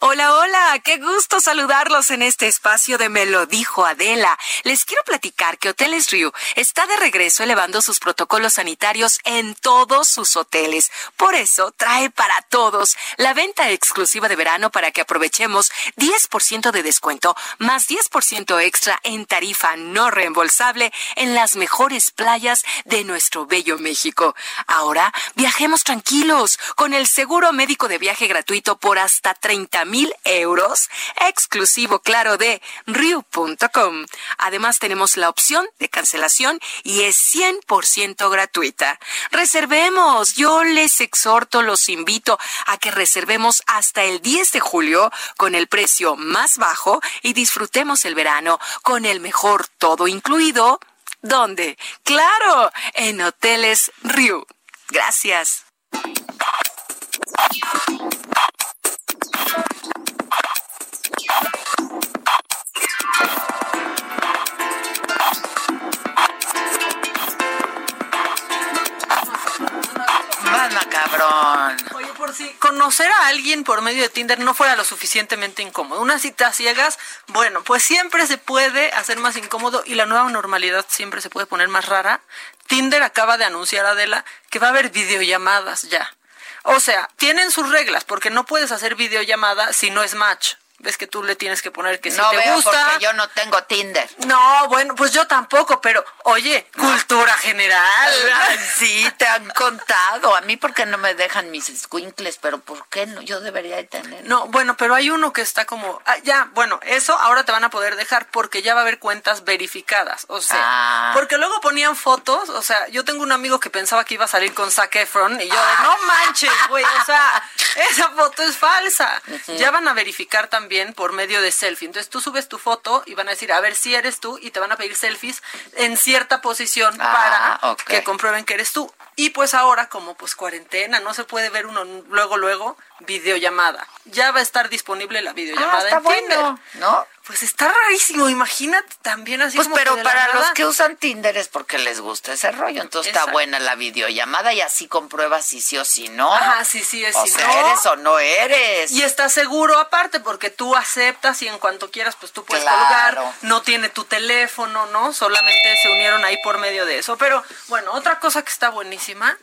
[SPEAKER 19] Hola, hola, qué gusto saludarlos en este espacio de Me lo dijo Adela. Les quiero platicar que Hoteles Rio está de regreso elevando sus protocolos sanitarios en todos sus hoteles. Por eso trae para todos la venta exclusiva de verano para que aprovechemos 10% de descuento más 10% extra en tarifa no reembolsable en las mejores playas de nuestro bello México. Ahora viajemos tranquilos con el seguro médico de viaje gratuito por hasta 30 mil euros, exclusivo, claro, de Riu.com. Además, tenemos la opción de cancelación y es 100% gratuita. Reservemos. Yo les exhorto, los invito a que reservemos hasta el 10 de julio con el precio más bajo y disfrutemos el verano con el mejor todo incluido. ¿Dónde? Claro, en Hoteles Riu. Gracias.
[SPEAKER 5] Oye, por si conocer a alguien por medio de Tinder no fuera lo suficientemente incómodo. Una cita ciegas, bueno, pues siempre se puede hacer más incómodo y la nueva normalidad siempre se puede poner más rara. Tinder acaba de anunciar, Adela, que va a haber videollamadas ya. O sea, tienen sus reglas porque no puedes hacer videollamada si no es match. Ves que tú le tienes que poner que si
[SPEAKER 2] no
[SPEAKER 5] te
[SPEAKER 2] veo
[SPEAKER 5] gusta.
[SPEAKER 2] Porque yo no tengo Tinder.
[SPEAKER 5] No, bueno, pues yo tampoco, pero oye, cultura general. <laughs>
[SPEAKER 2] sí, te han contado. A mí porque no me dejan mis squinkles, pero ¿por qué no? Yo debería de tener.
[SPEAKER 5] No, bueno, pero hay uno que está como, ah, ya, bueno, eso ahora te van a poder dejar porque ya va a haber cuentas verificadas, o sea,
[SPEAKER 2] Ah.
[SPEAKER 5] porque luego ponían fotos, o sea, yo tengo un amigo que pensaba que iba a salir con Zac Efron y yo, de, no manches, güey, o sea, <laughs> esa foto es falsa. Ya van a verificar también por medio de selfie. Entonces tú subes tu foto y van a decir, a ver si eres tú y te van a pedir selfies en cierta posición
[SPEAKER 2] Ah,
[SPEAKER 5] para que comprueben que eres tú. Y pues ahora, como pues cuarentena, no se puede ver uno luego, luego, videollamada. Ya va a estar disponible la videollamada
[SPEAKER 2] Ah, está
[SPEAKER 5] en Tinder.
[SPEAKER 2] bueno, ¿no?
[SPEAKER 5] Pues está rarísimo, imagínate también así
[SPEAKER 2] Pues
[SPEAKER 5] como
[SPEAKER 2] pero
[SPEAKER 5] que
[SPEAKER 2] para los que usan Tinder es porque les gusta ese rollo. Entonces está buena la videollamada y así compruebas si sí o si no.
[SPEAKER 5] Ajá, sí, sí, es
[SPEAKER 2] o
[SPEAKER 5] si
[SPEAKER 2] sea,
[SPEAKER 5] no.
[SPEAKER 2] eres o no eres.
[SPEAKER 5] Y estás seguro aparte porque tú aceptas y en cuanto quieras pues tú puedes
[SPEAKER 2] Claro.
[SPEAKER 5] colgar, no tiene tu teléfono, ¿no? Solamente se unieron ahí por medio de eso. Pero bueno, otra cosa que está buenísima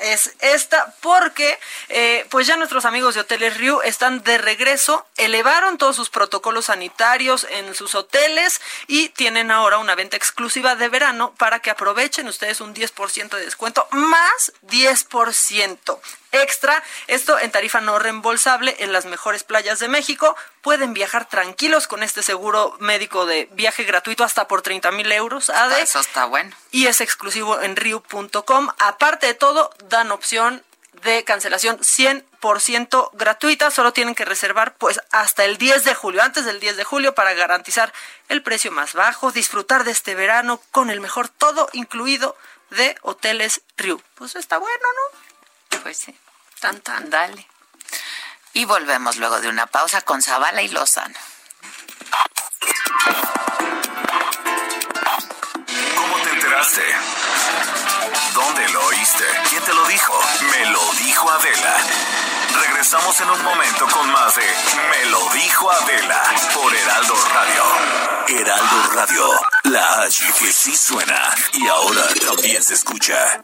[SPEAKER 5] es esta porque eh, pues ya nuestros amigos de Hoteles Riu están de regreso, elevaron todos sus protocolos sanitarios en sus hoteles y tienen ahora una venta exclusiva de verano para que aprovechen ustedes un 10% de descuento más 10% extra, esto en tarifa no reembolsable en las mejores playas de México. Pueden viajar tranquilos con este seguro médico de viaje gratuito hasta por 30 mil euros. ADE,
[SPEAKER 2] Eso está bueno.
[SPEAKER 5] y es exclusivo en riu.com. Aparte de todo, dan opción de cancelación 100% gratuita. Solo tienen que reservar pues hasta el 10 de julio, antes del 10 de julio, para garantizar el precio más bajo, disfrutar de este verano con el mejor todo incluido de Hoteles Riu. Pues está bueno, ¿no?
[SPEAKER 2] Pues sí.
[SPEAKER 5] Tan, tan.
[SPEAKER 2] Dale. Y volvemos luego de una pausa con Zavala y Lozano.
[SPEAKER 1] ¿Cómo te enteraste? ¿Dónde lo oíste? ¿Quién te lo dijo? Me lo dijo Adela. Regresamos en un momento con más de Me lo dijo Adela por Heraldo Radio. Heraldo Radio, la H que sí suena y ahora también se escucha.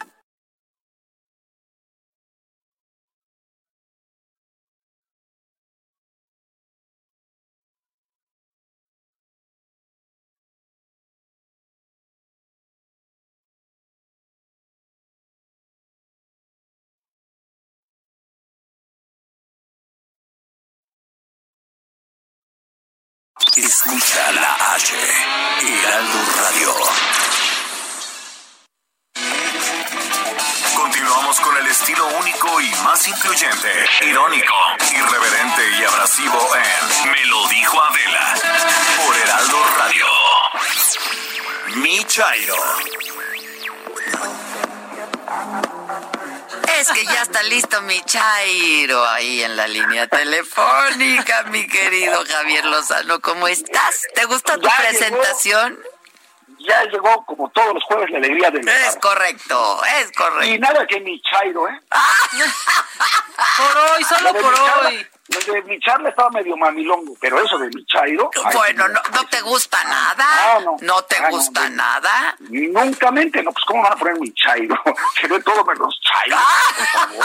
[SPEAKER 1] Escucha la H, Heraldo Radio. Continuamos con el estilo único y más incluyente, irónico, irreverente y abrasivo en Me lo dijo Adela por Heraldo Radio. Mi Chairo.
[SPEAKER 2] Es que ya está listo mi Chairo ahí en la línea telefónica, mi querido Javier Lozano. ¿Cómo estás? ¿Te gusta tu
[SPEAKER 20] Ya
[SPEAKER 2] presentación?
[SPEAKER 20] Ya llegó como todos los jueves la alegría del
[SPEAKER 2] Es correcto, es correcto.
[SPEAKER 20] Y nada que mi Chairo, ¿eh? <laughs>
[SPEAKER 5] Por hoy, solo por hoy.
[SPEAKER 20] Lo de mi charla estaba medio mamilongo, pero eso de mi Chairo. ay,
[SPEAKER 2] Bueno, no, no te gusta nada.
[SPEAKER 20] Ah, no.
[SPEAKER 2] No te
[SPEAKER 20] Ah, no,
[SPEAKER 2] gusta
[SPEAKER 20] de-
[SPEAKER 2] nada.
[SPEAKER 20] Nunca mente, no, pues ¿cómo van a poner mi Chairo? <laughs> Se ve todo menos Chairo, por favor.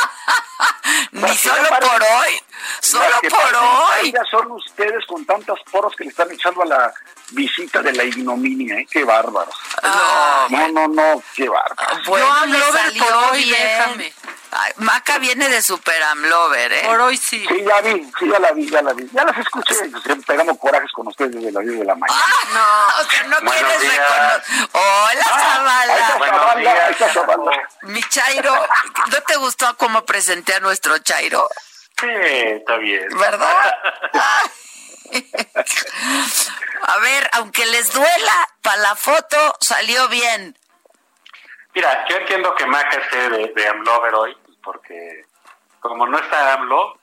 [SPEAKER 2] Ni <laughs> solo
[SPEAKER 20] no
[SPEAKER 2] por hoy. Solo por hoy.
[SPEAKER 20] Chairas son ustedes con tantas porras que le están echando a la visita de la ignominia, ¿eh? Qué bárbaros.
[SPEAKER 2] No,
[SPEAKER 20] No, no, no, qué bárbaros.
[SPEAKER 2] Bueno,
[SPEAKER 5] Amlover
[SPEAKER 2] salió
[SPEAKER 5] por hoy, déjame.
[SPEAKER 2] Ay, Maca viene de Super Amlover, ¿eh?
[SPEAKER 5] Por hoy sí.
[SPEAKER 20] Sí, ya vi, sí, ya la vi, ya la vi. Ya las escuché, siempre pegamos corajes con ustedes desde las 10 de la mañana.
[SPEAKER 2] No, o sea, no
[SPEAKER 20] Buenos
[SPEAKER 2] quieres
[SPEAKER 20] días.
[SPEAKER 2] reconocer. Hola,
[SPEAKER 20] Ah,
[SPEAKER 2] Zavala.
[SPEAKER 20] está Zavala.
[SPEAKER 2] Mi Chairo, ¿no te gustó cómo presenté a nuestro Chairo?
[SPEAKER 21] Sí, está bien.
[SPEAKER 2] ¿Verdad? A ver, aunque les duela, para la foto salió bien.
[SPEAKER 21] Mira, yo entiendo que Maca esté de, de AMLover hoy, porque como no está AMLO,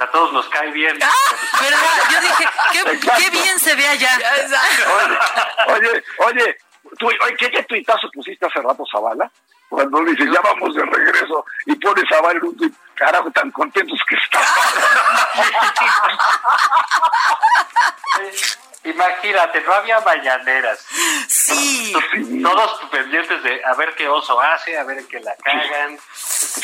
[SPEAKER 21] a todos nos cae bien.
[SPEAKER 5] ¿Verdad? Yo dije, qué, qué bien se ve allá.
[SPEAKER 20] Oye, oye, tú, oye, ¿qué, ¿qué tuitazo pusiste hace rato, Zavala? Cuando dice, ya vamos de regreso, y pones a Zavala en un tuit, carajo, tan contentos que están. <laughs>
[SPEAKER 21] Imagínate, no había mañaneras.
[SPEAKER 2] Sí.
[SPEAKER 21] Todos pendientes de a ver qué oso hace, a ver qué la cagan,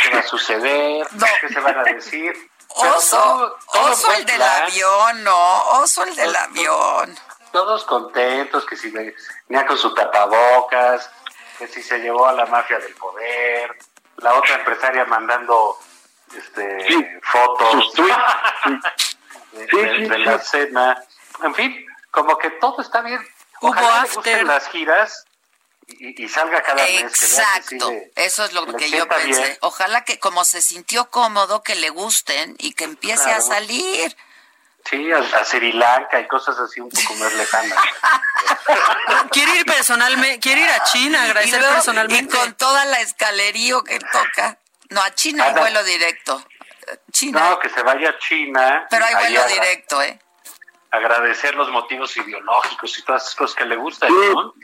[SPEAKER 21] qué va a suceder, qué se van a decir. <laughs>
[SPEAKER 2] Oso, oso el del avión, no, oso el del avión.
[SPEAKER 21] Todos contentos, que si venía con su tapabocas, que si se llevó a la mafia del poder, la otra empresaria mandando este fotos de, la cena, en fin, como que todo está bien. Ojalá le las giras y, salga cada
[SPEAKER 2] mes. Exacto, eso es lo que yo pensé. Ojalá que como se sintió cómodo, que le gusten y que empiece a salir.
[SPEAKER 21] Sí, a, Sri Lanka y cosas así un poco más lejanas. <laughs>
[SPEAKER 5] quiere ir personalmente, quiere ir a China, agradecer personalmente.
[SPEAKER 2] Y con toda la escalerío que toca. No, a China hay vuelo directo. China.
[SPEAKER 21] No, que se vaya a China.
[SPEAKER 2] Pero hay vuelo directo, ¿eh?
[SPEAKER 21] Agradecer los motivos ideológicos y todas esas cosas que le gustan, ¿no?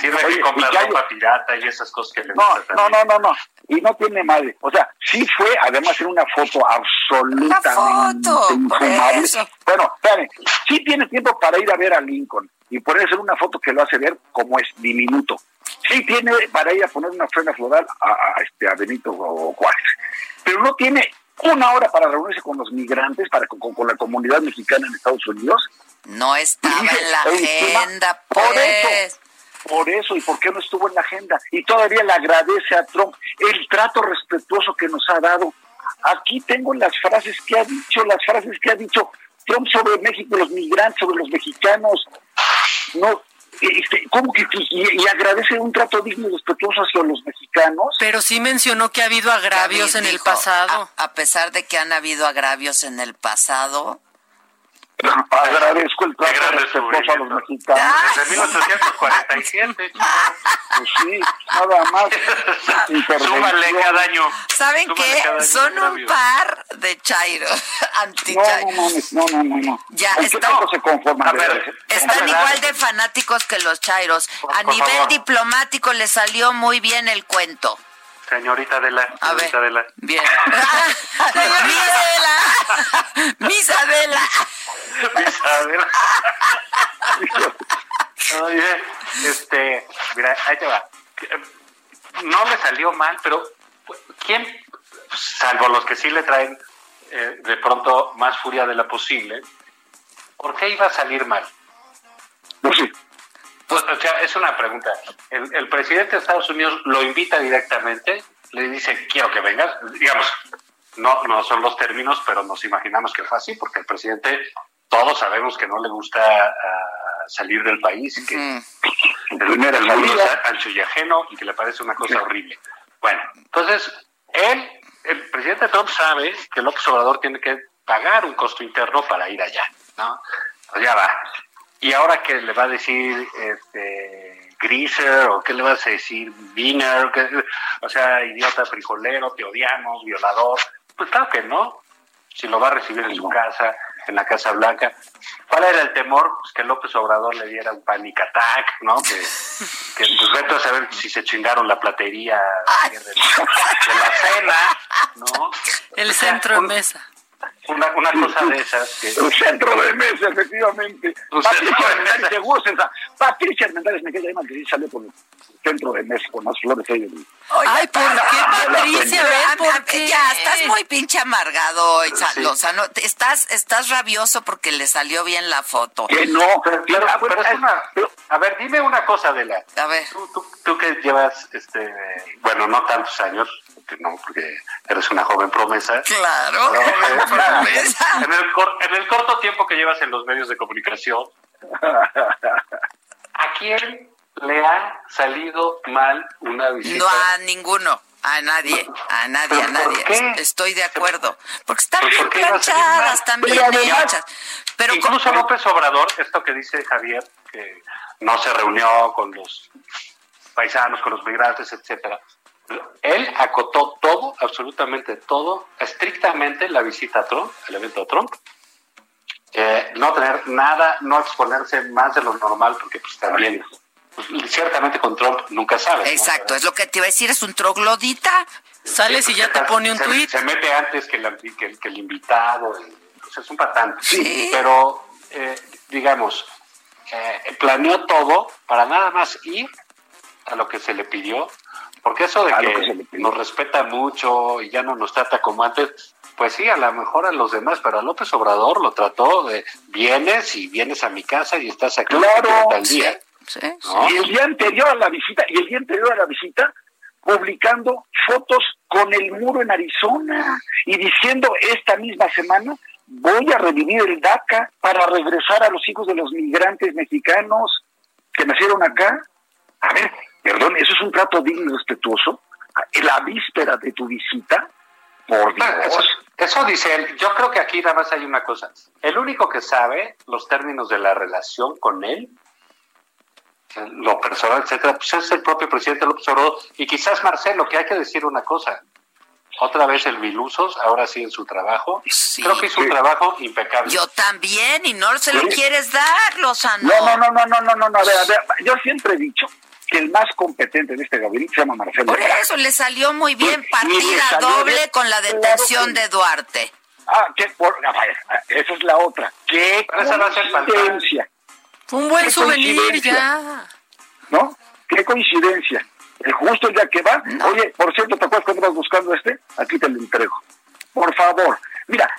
[SPEAKER 21] Sirve que compra ropa pirata y esas cosas que le
[SPEAKER 20] no,
[SPEAKER 21] gustan.
[SPEAKER 20] No, no, no, no. Y no tiene madre. O sea, sí fue, además, en una foto absolutamente
[SPEAKER 2] foto, infumable.
[SPEAKER 20] Bueno, espérame, sí tiene tiempo para ir a ver a Lincoln y ponerse una foto que lo hace ver como es diminuto. Sí tiene para ir a poner una frena floral a, este, a Benito Juárez. Pero no tiene una hora para reunirse con los migrantes, para con, con la comunidad mexicana en Estados Unidos.
[SPEAKER 2] No estaba en la <laughs> agenda, pues.
[SPEAKER 20] Por eso, por eso, ¿y por qué no estuvo en la agenda? Y todavía le agradece a Trump el trato respetuoso que nos ha dado. Aquí tengo las frases que ha dicho, las frases que ha dicho Trump sobre México, los migrantes, sobre los mexicanos. No, este, ¿Cómo que, y, agradece un trato digno y respetuoso hacia los mexicanos?
[SPEAKER 5] Pero sí mencionó que ha habido agravios en el pasado.
[SPEAKER 2] a, pesar de que han habido agravios en el pasado,
[SPEAKER 20] Agradezco el trato respetuoso a los mexicanos.
[SPEAKER 21] Desde 1847. Pues
[SPEAKER 20] sí, nada más.
[SPEAKER 21] Súmale cada año.
[SPEAKER 2] ¿Saben qué? Son un par de chairos, <laughs> anti
[SPEAKER 20] no, no, no, no, no,
[SPEAKER 2] Ya, está,
[SPEAKER 20] se conforman
[SPEAKER 2] están igual de fanáticos que los chairos. a nivel diplomático le salió muy bien el cuento.
[SPEAKER 21] Señorita Adela, señorita Adela.
[SPEAKER 2] Bien. <laughs> Mi Adela. Mis Adela.
[SPEAKER 21] Mis Adela. Oye, este, mira, ahí te va. No le salió mal, pero ¿quién, salvo los que sí le traen eh, de pronto más furia de la posible, ¿por qué iba a salir mal?
[SPEAKER 20] No sé.
[SPEAKER 21] Pues, o sea, es una pregunta. El, presidente de Estados Unidos lo invita directamente, le dice, quiero que vengas. Digamos, no, no son los términos, pero nos imaginamos que fue así, porque el presidente, todos sabemos que no le gusta ah, salir del país, que el primer ancho y ajeno y que le parece una cosa horrible. Bueno, entonces, él, el presidente Trump sabe que López Obrador tiene que pagar un costo interno para ir allá, ¿no? Pues ya va. Y ahora que le va a decir este, Greaser o qué le vas a decir Wiener, o sea, idiota frijolero, te odiamos, violador. Pues claro que no. Si lo va a recibir en su casa, en la Casa Blanca. ¿Cuál era el temor? Pues que López Obrador le diera un panic attack, ¿no? Que, que pues vete a saber si se chingaron la platería de, la cena, ¿no?
[SPEAKER 5] El centro de mesa
[SPEAKER 21] una, una cosa de esas. Que...
[SPEAKER 20] Un centro de mesa, efectivamente. Patricia Hernández, seguro, Patricia Hernández me queda mal que salió por el centro de mesa con más flores ahí.
[SPEAKER 2] Ay, ¿por qué, Patricia? ¿Por qué? Ya, estás muy pinche amargado hoy, sí. o sea, no, estás, estás rabioso porque le salió bien la foto.
[SPEAKER 20] Que no,
[SPEAKER 21] pero, pero, pero es una, a ver, dime una cosa, Adela.
[SPEAKER 2] A ver.
[SPEAKER 21] Tú, tú, tú que llevas, este, bueno, no tantos años, no, porque eres una joven promesa.
[SPEAKER 2] Claro,
[SPEAKER 21] promesa. En el, en el corto tiempo que llevas en los medios de comunicación, <laughs> ¿a quién le ha salido mal una visita?
[SPEAKER 2] No a ninguno. A nadie, a nadie, a nadie. Estoy de acuerdo. Porque están bien planchadas, están bien hechas. Pero
[SPEAKER 21] Incluso López Obrador, esto que dice Javier, que no se reunió con los paisanos, con los migrantes, etcétera. Él acotó todo, absolutamente todo, estrictamente la visita a Trump, el evento de Trump. Eh, no tener nada, no exponerse más de lo normal, porque pues también, pues, ciertamente con Trump nunca sabes.
[SPEAKER 2] Exacto, es lo que te iba a decir, es un troglodita.
[SPEAKER 5] Sales y ya te pone un tweet.
[SPEAKER 21] Se mete antes que, el invitado, es un patán. Sí. Pero, eh, digamos, eh, planeó todo para nada más ir a lo que se le pidió porque eso de que, nos respeta mucho y ya no nos trata como antes, pues sí, a lo mejor a los demás, pero a López Obrador lo trató de vienes y vienes a mi casa y estás aquí
[SPEAKER 20] claro,
[SPEAKER 21] tal día.
[SPEAKER 20] Y el día anterior a la visita, y el día anterior a la visita, publicando fotos con el muro en Arizona y diciendo esta misma semana voy a revivir el DACA para regresar a los hijos de los migrantes mexicanos que nacieron acá. A ver, perdón, ¿eso es un trato digno y respetuoso? La víspera de tu visita, por
[SPEAKER 21] Dios. Eso, dice él. Yo creo que aquí nada más hay una cosa. El único que sabe los términos de la relación con él, lo personal, etcétera, pues es el propio presidente López Obrador. Y quizás Marcelo, que hay que decir una cosa otra vez el Milusos, ahora sí en su trabajo. Creo que hizo un trabajo impecable.
[SPEAKER 2] Yo también, y no se lo quieres dar, Lozano.
[SPEAKER 20] No, no, no, no, no, no, no, no, a ver, a ver, yo siempre he dicho que el más competente de este gabinete se llama Marcelo.
[SPEAKER 2] Por eso le salió muy bien, partida doble con la detención de Duarte.
[SPEAKER 20] Ah, que por, esa es la otra. Qué coincidencia.
[SPEAKER 5] Fue un buen souvenir ya.
[SPEAKER 20] ¿No? Qué coincidencia justo el día que va. Oye, por cierto, ¿te acuerdas cuando vas buscando este? Aquí te lo entrego. Por favor. Mira,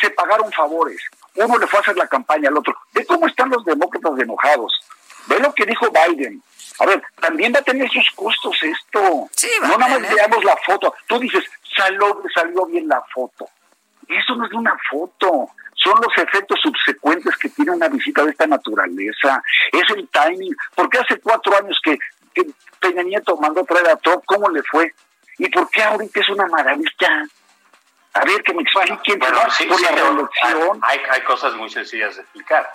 [SPEAKER 20] se, pagaron favores. Uno le fue a hacer la campaña al otro. Ve cómo están los demócratas enojados. Ve lo que dijo Biden. A ver, también va a tener sus costos esto. no nada más veamos la foto. Tú dices, salió, salió bien la foto. Eso no es una foto son los efectos subsecuentes que tiene una visita de esta naturaleza, es el timing, porque hace cuatro años que Peña Nieto mandó traer a Trump, ¿cómo le fue? ¿Y por qué ahorita es una maravilla? A ver, que me expliquen bueno, sí, por la reelección.
[SPEAKER 21] Hay, hay cosas muy sencillas de explicar.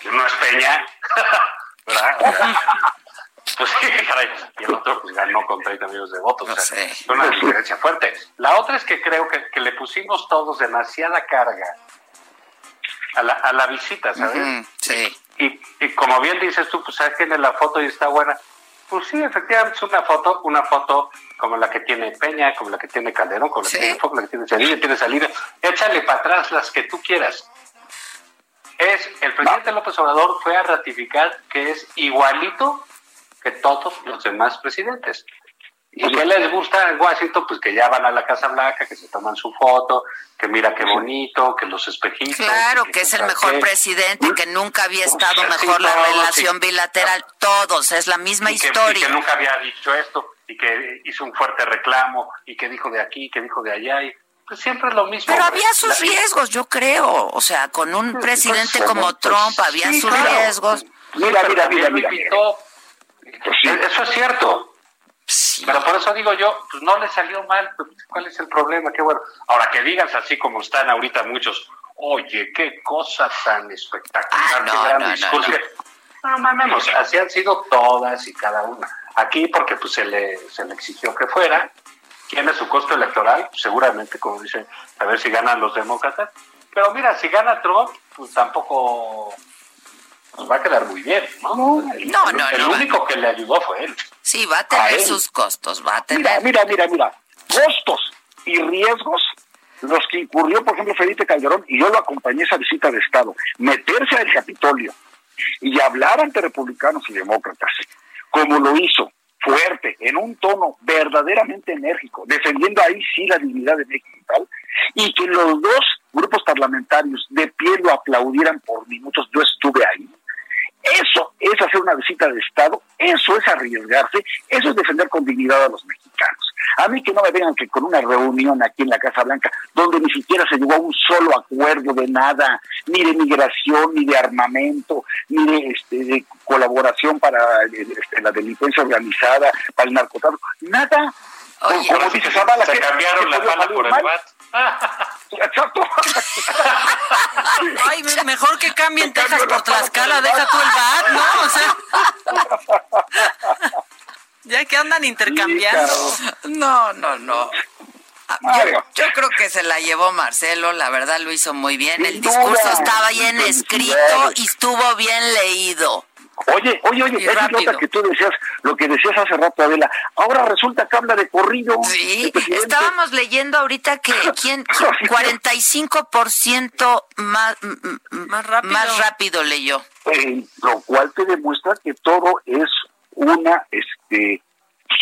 [SPEAKER 21] Que uno es Peña, <laughs> ¿verdad? <laughs> pues sí, <laughs> caray. Y el otro pues ganó con 30 millones de votos. o sea, es una diferencia fuerte. La otra es que creo que, que le pusimos todos demasiada carga a la, a la visita, ¿sabes?
[SPEAKER 2] sí.
[SPEAKER 21] Y, y, como bien dices tú, pues sabes que en la foto y está buena. Pues sí, efectivamente es una foto, una foto como la que tiene Peña, como la que tiene Calderón, como la que tiene Fox, la que tiene Salida, tiene Salida. Échale para atrás las que tú quieras. Es, el presidente López Obrador fue a ratificar que es igualito que todos los demás presidentes. ¿Y qué les gusta en Washington? Pues que ya van a la Casa Blanca, que se toman su foto, que mira qué bonito, que los espejitos.
[SPEAKER 2] Claro, que, es el mejor presidente, que nunca había estado mejor la relación bilateral. Todos, es la misma historia.
[SPEAKER 21] y que nunca había dicho esto, y que hizo un fuerte reclamo, y que dijo de aquí, que dijo de allá, y pues siempre es lo mismo.
[SPEAKER 2] Pero había sus riesgos, yo creo. O sea, con un pues, presidente como pues, Trump había sus riesgos.
[SPEAKER 20] Mira, mira, mira, mira.
[SPEAKER 21] Eso es cierto pero por eso digo yo, pues no le salió mal, pues, ¿cuál es el problema? Qué bueno. Ahora que digas así como están ahorita muchos, oye, qué cosa tan espectacular, ah, no, qué gran no, discurso. No, no, así han sido todas y cada una. Aquí porque pues se le, se le exigió que fuera, tiene su costo electoral, seguramente, como dicen, a ver si ganan los demócratas. Pero mira, si gana Trump, pues tampoco nos va a quedar muy bien, ¿no?
[SPEAKER 2] No, no,
[SPEAKER 21] el, único que le ayudó fue él.
[SPEAKER 2] Sí, va a tener sus costos, va a tener.
[SPEAKER 20] Mira, mira, mira, mira. Costos y riesgos los que incurrió, por ejemplo, Felipe Calderón, y yo lo acompañé esa visita de Estado, meterse al Capitolio y hablar ante republicanos y demócratas, como lo hizo, fuerte, en un tono verdaderamente enérgico, defendiendo ahí sí la dignidad de México y tal, y que los dos grupos parlamentarios de pie lo aplaudieran por minutos, yo estuve ahí, eso es hacer una visita de Estado, eso es arriesgarse, eso es defender con dignidad a los mexicanos. A mí que no me vengan que con una reunión aquí en la Casa Blanca, donde ni siquiera se llegó a un solo acuerdo de nada, ni de migración, ni de armamento, ni de, este, colaboración para este, la delincuencia organizada, para el narcotráfico, nada.
[SPEAKER 21] como dice Zavala, se cambiaron la bala por el bat.
[SPEAKER 20] Exacto. <laughs>
[SPEAKER 5] Ay, mejor que cambien Texas por Tlaxcala, deja tú el bat, ¿no? O sea, <laughs> ya que andan intercambiando.
[SPEAKER 2] No, no, no. Ah, yo, creo que se la llevó Marcelo, la verdad lo hizo muy bien. El discurso estaba bien escrito y estuvo bien leído.
[SPEAKER 20] Oye, oye, oye, esa nota que tú decías, lo que decías hace rato, Adela, ahora resulta que habla de corrido.
[SPEAKER 2] Sí, estábamos leyendo ahorita que <laughs> ¿quién, 45% más, más, rápido. más rápido leyó.
[SPEAKER 20] Eh, lo cual te demuestra que todo es una este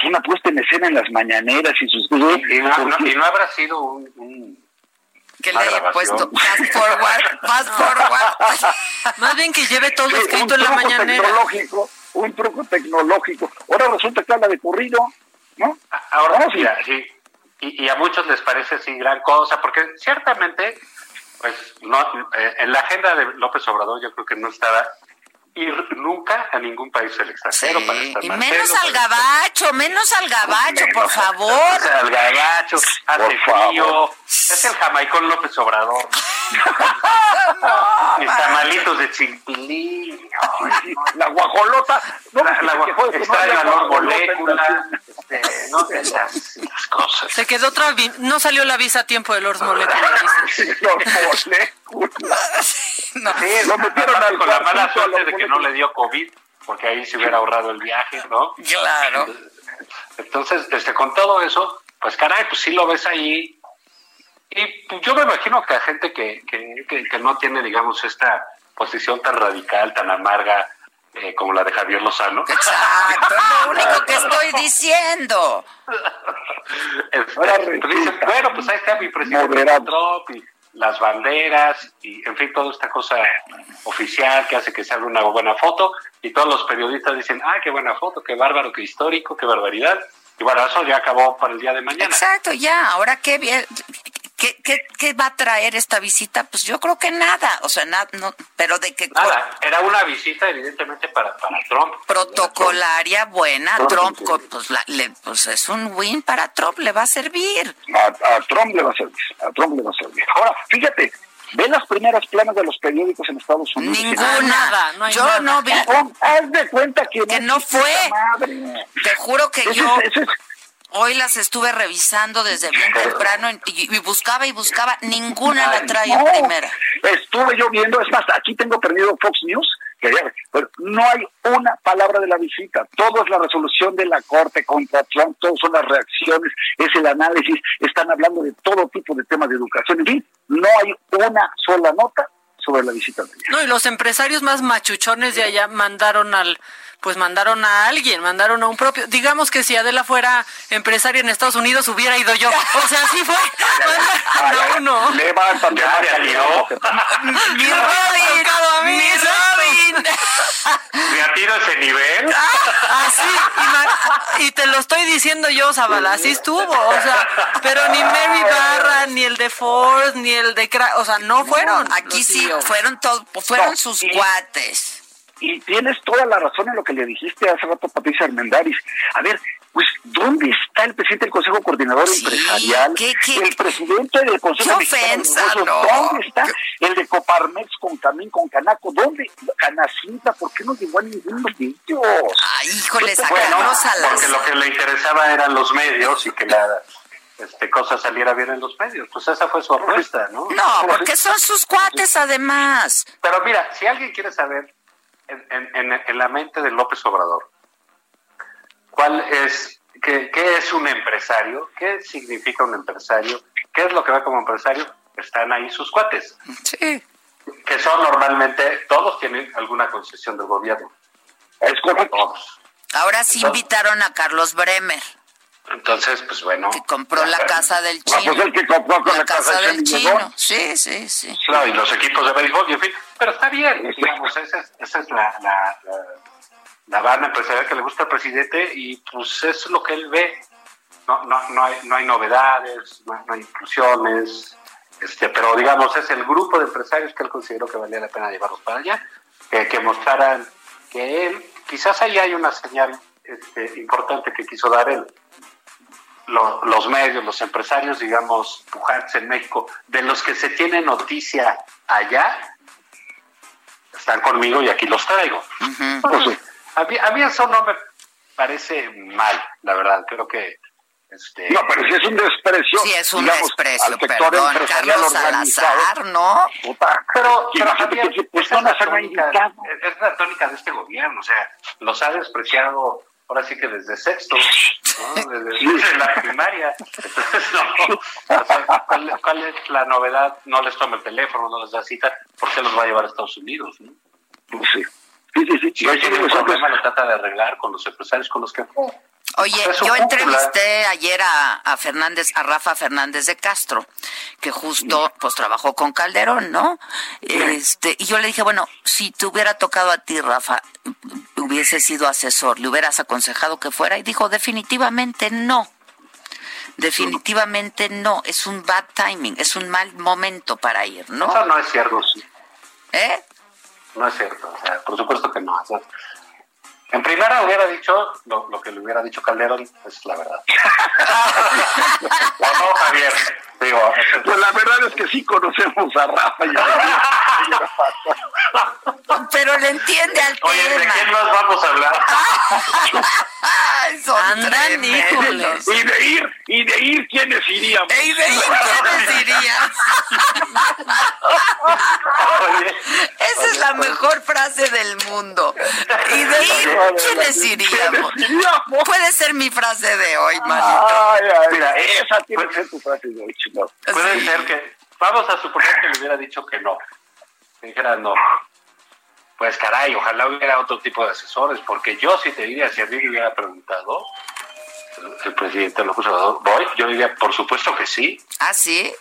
[SPEAKER 20] una puesta en escena en las mañaneras y sus
[SPEAKER 21] y, no, habrá sido un,
[SPEAKER 2] que le haya puesto fast forward, fast <laughs> forward. <laughs>
[SPEAKER 5] Más bien que lleve todo escrito en la mañanera.
[SPEAKER 20] Tecnológico, un truco tecnológico. Ahora resulta que habla de corrido, ¿no?
[SPEAKER 21] Ahora sí, sí. Y, y, a muchos les parece así gran cosa, porque ciertamente, pues, no, eh, en la agenda de López Obrador yo creo que no estaba ir nunca a ningún país del extranjero para estar
[SPEAKER 2] y menos al gabacho, menos al gabacho, por favor.
[SPEAKER 21] Al gabacho, hace frío. Es el jamaicón López Obrador. <laughs> <laughs> Mis tamalitos de chimpilín. <laughs>
[SPEAKER 20] la guajolota.
[SPEAKER 21] No, la, la guajolota. Está en la molécula. Este, no las, cosas.
[SPEAKER 5] Se quedó otra. No salió la visa a tiempo de Lord Molecula. <laughs>
[SPEAKER 21] No. Sí, lo metieron al con la mala suerte de que no le dio COVID, porque ahí se hubiera ahorrado el viaje, ¿no?
[SPEAKER 2] Claro.
[SPEAKER 21] Entonces, este, con todo eso, pues caray, pues sí lo ves ahí. Y pues, yo me imagino que a gente que, que, que, no tiene, digamos, esta posición tan radical, tan amarga, eh, como la de Javier Lozano.
[SPEAKER 2] Exacto, es lo <laughs> único que estoy diciendo. <laughs>
[SPEAKER 21] Este, pues bueno, pues ahí está mi presidente Trump y las banderas y, en fin, toda esta cosa oficial que hace que se haga una buena foto y todos los periodistas dicen, ah, qué buena foto, qué bárbaro, qué histórico, qué barbaridad. Y bueno, eso ya acabó para el día de mañana.
[SPEAKER 2] Exacto, ya, ahora qué bien, ¿Qué, qué, qué va a traer esta visita? Pues yo creo que nada, o sea, nada, no, pero de que...
[SPEAKER 21] Nada, era una visita evidentemente para, para Trump.
[SPEAKER 2] Protocolaria, buena, Trump, pues, le, pues es un win para Trump, le va a servir.
[SPEAKER 20] A, Trump le va a servir, a Trump le va a servir. Ahora, fíjate, Ve las primeras planas de los periódicos en Estados Unidos.
[SPEAKER 2] Ninguna. Nada, no hay yo no vi.
[SPEAKER 20] Haz de cuenta que,
[SPEAKER 2] que no, fue. Te juro que yo. Hoy las estuve revisando desde bien temprano y, buscaba y buscaba, ninguna la trae en primera.
[SPEAKER 20] Estuve yo viendo, es más, aquí tengo perdido Fox News, pero no hay una palabra de la visita. Todo es la resolución de la Corte contra Trump, todo son las reacciones, es el análisis, están hablando de todo tipo de temas de educación. En fin, no hay una sola nota sobre la visita.
[SPEAKER 5] No, y los empresarios más machuchones de allá mandaron al pues mandaron a alguien, mandaron a un propio. Digamos que si Adela fuera empresaria en Estados Unidos, hubiera ido yo. O sea, así fue. <laughs>
[SPEAKER 20] No, uno. Levántate, <laughs> <laughs>
[SPEAKER 2] Mi Robin, mi Robin.
[SPEAKER 21] ¿Me atiro ese nivel?
[SPEAKER 5] Así, y, te lo estoy diciendo yo, Zabala, así estuvo. O sea, pero ni Mary Barra, ni el de Ford, ni el de... o sea, no fueron.
[SPEAKER 2] Aquí sí, fueron, todos, fueron sus cuates
[SPEAKER 20] y tienes toda la razón en lo que le dijiste hace rato a Patricia Armendaris. A ver, pues, ¿dónde está el presidente del Consejo Coordinador Empresarial? El presidente del Consejo
[SPEAKER 2] Coordinador
[SPEAKER 20] ¿Dónde está el de Coparmex con Camín, con Canaco? ¿Dónde? Canacinta, ¿por qué no llegó a ninguno de ellos?
[SPEAKER 2] Ay, híjole, sacamos a las...
[SPEAKER 21] Porque lo que le interesaba eran los medios y que la este, cosa saliera bien en los medios. Pues esa fue su apuesta, ¿no?
[SPEAKER 2] No, porque son sus cuates además.
[SPEAKER 21] Pero mira, si alguien quiere saber en, la mente de López Obrador, ¿cuál es, qué, es un empresario? ¿Qué significa un empresario? ¿Qué es lo que ve como empresario? Están ahí sus cuates.
[SPEAKER 2] Sí.
[SPEAKER 21] Que son normalmente, todos tienen alguna concesión del gobierno.
[SPEAKER 20] Es correcto.
[SPEAKER 2] Ahora sí invitaron a Carlos Bremer.
[SPEAKER 21] Entonces, pues bueno.
[SPEAKER 2] Que compró la casa del chino.
[SPEAKER 20] pues el que compró
[SPEAKER 2] la, casa, del chino. Sí, sí, sí.
[SPEAKER 21] No, y los equipos de béisbol, y en fin. Pero está bien, digamos, esa es, esa es la, la, la, banda empresarial que le gusta al presidente y pues es lo que él ve. No, no, no, hay, no hay novedades, no, hay inclusiones, este, pero digamos, es el grupo de empresarios que él consideró que valía la pena llevarlos para allá, que, que mostraran que él, quizás ahí hay una señal este, importante que quiso dar él los medios, los empresarios, digamos, pujantes en México, de los que se tiene noticia allá, están conmigo y aquí los traigo. Pues, a, mí, eso no me parece mal, la verdad. Creo que. Este,
[SPEAKER 20] no, pero si es un desprecio.
[SPEAKER 2] Sí, es un desprecio, perdón, Carlos Salazar, ¿no?
[SPEAKER 21] pero, pero Javier, es la, tónica, es la tónica de este gobierno, o sea, los ha despreciado ahora sí que desde sexto, <laughs> desde, la primaria. <laughs> ¿cuál, es la novedad? No les toma el teléfono, no les da cita, ¿por qué los va a llevar a Estados Unidos? ¿no?
[SPEAKER 20] Sí. Sí, sí, sí.
[SPEAKER 21] Problema, lo trata de arreglar con los empresarios con los que
[SPEAKER 2] Oye, yo entrevisté ayer a, Fernández, a Rafa Fernández de Castro, que justo pues trabajó con Calderón, ¿no? Este, y yo le dije, bueno, si te hubiera tocado a ti, Rafa, hubiese sido asesor, le hubieras aconsejado que fuera, y dijo, definitivamente no. Definitivamente no, es un bad timing, es un mal momento para ir, ¿no?
[SPEAKER 21] Eso no es cierto.
[SPEAKER 2] ¿Eh?
[SPEAKER 21] No es cierto, o sea, por supuesto que no. En primera hubiera dicho lo, lo, que le hubiera dicho Calderón, es la verdad. <laughs> ¿O no, Javier? Digo,
[SPEAKER 20] pues la verdad es que sí conocemos a Rafa y
[SPEAKER 2] a Pero le entiende al
[SPEAKER 21] Oye, ¿de quién más vamos a hablar? <laughs>
[SPEAKER 2] Andan,
[SPEAKER 20] híjoles. Y de ir, y de ir, ¿quiénes iríamos?
[SPEAKER 2] Y de ir, ¿quiénes irían? Esa es la mejor frase del mundo. Y de ir, ¿quiénes iríamos? Puede ser mi frase de hoy,
[SPEAKER 20] manito. Mira, esa tiene que ser tu frase de hoy,
[SPEAKER 21] Puede ser que, vamos a suponer que le hubiera dicho que no. Que dijera no. Pues caray, ojalá hubiera otro tipo de asesores, porque yo si te diría, si a mí me hubiera preguntado el presidente López Obrador, voy, yo diría, por supuesto que sí.
[SPEAKER 2] ¿Ah, sí?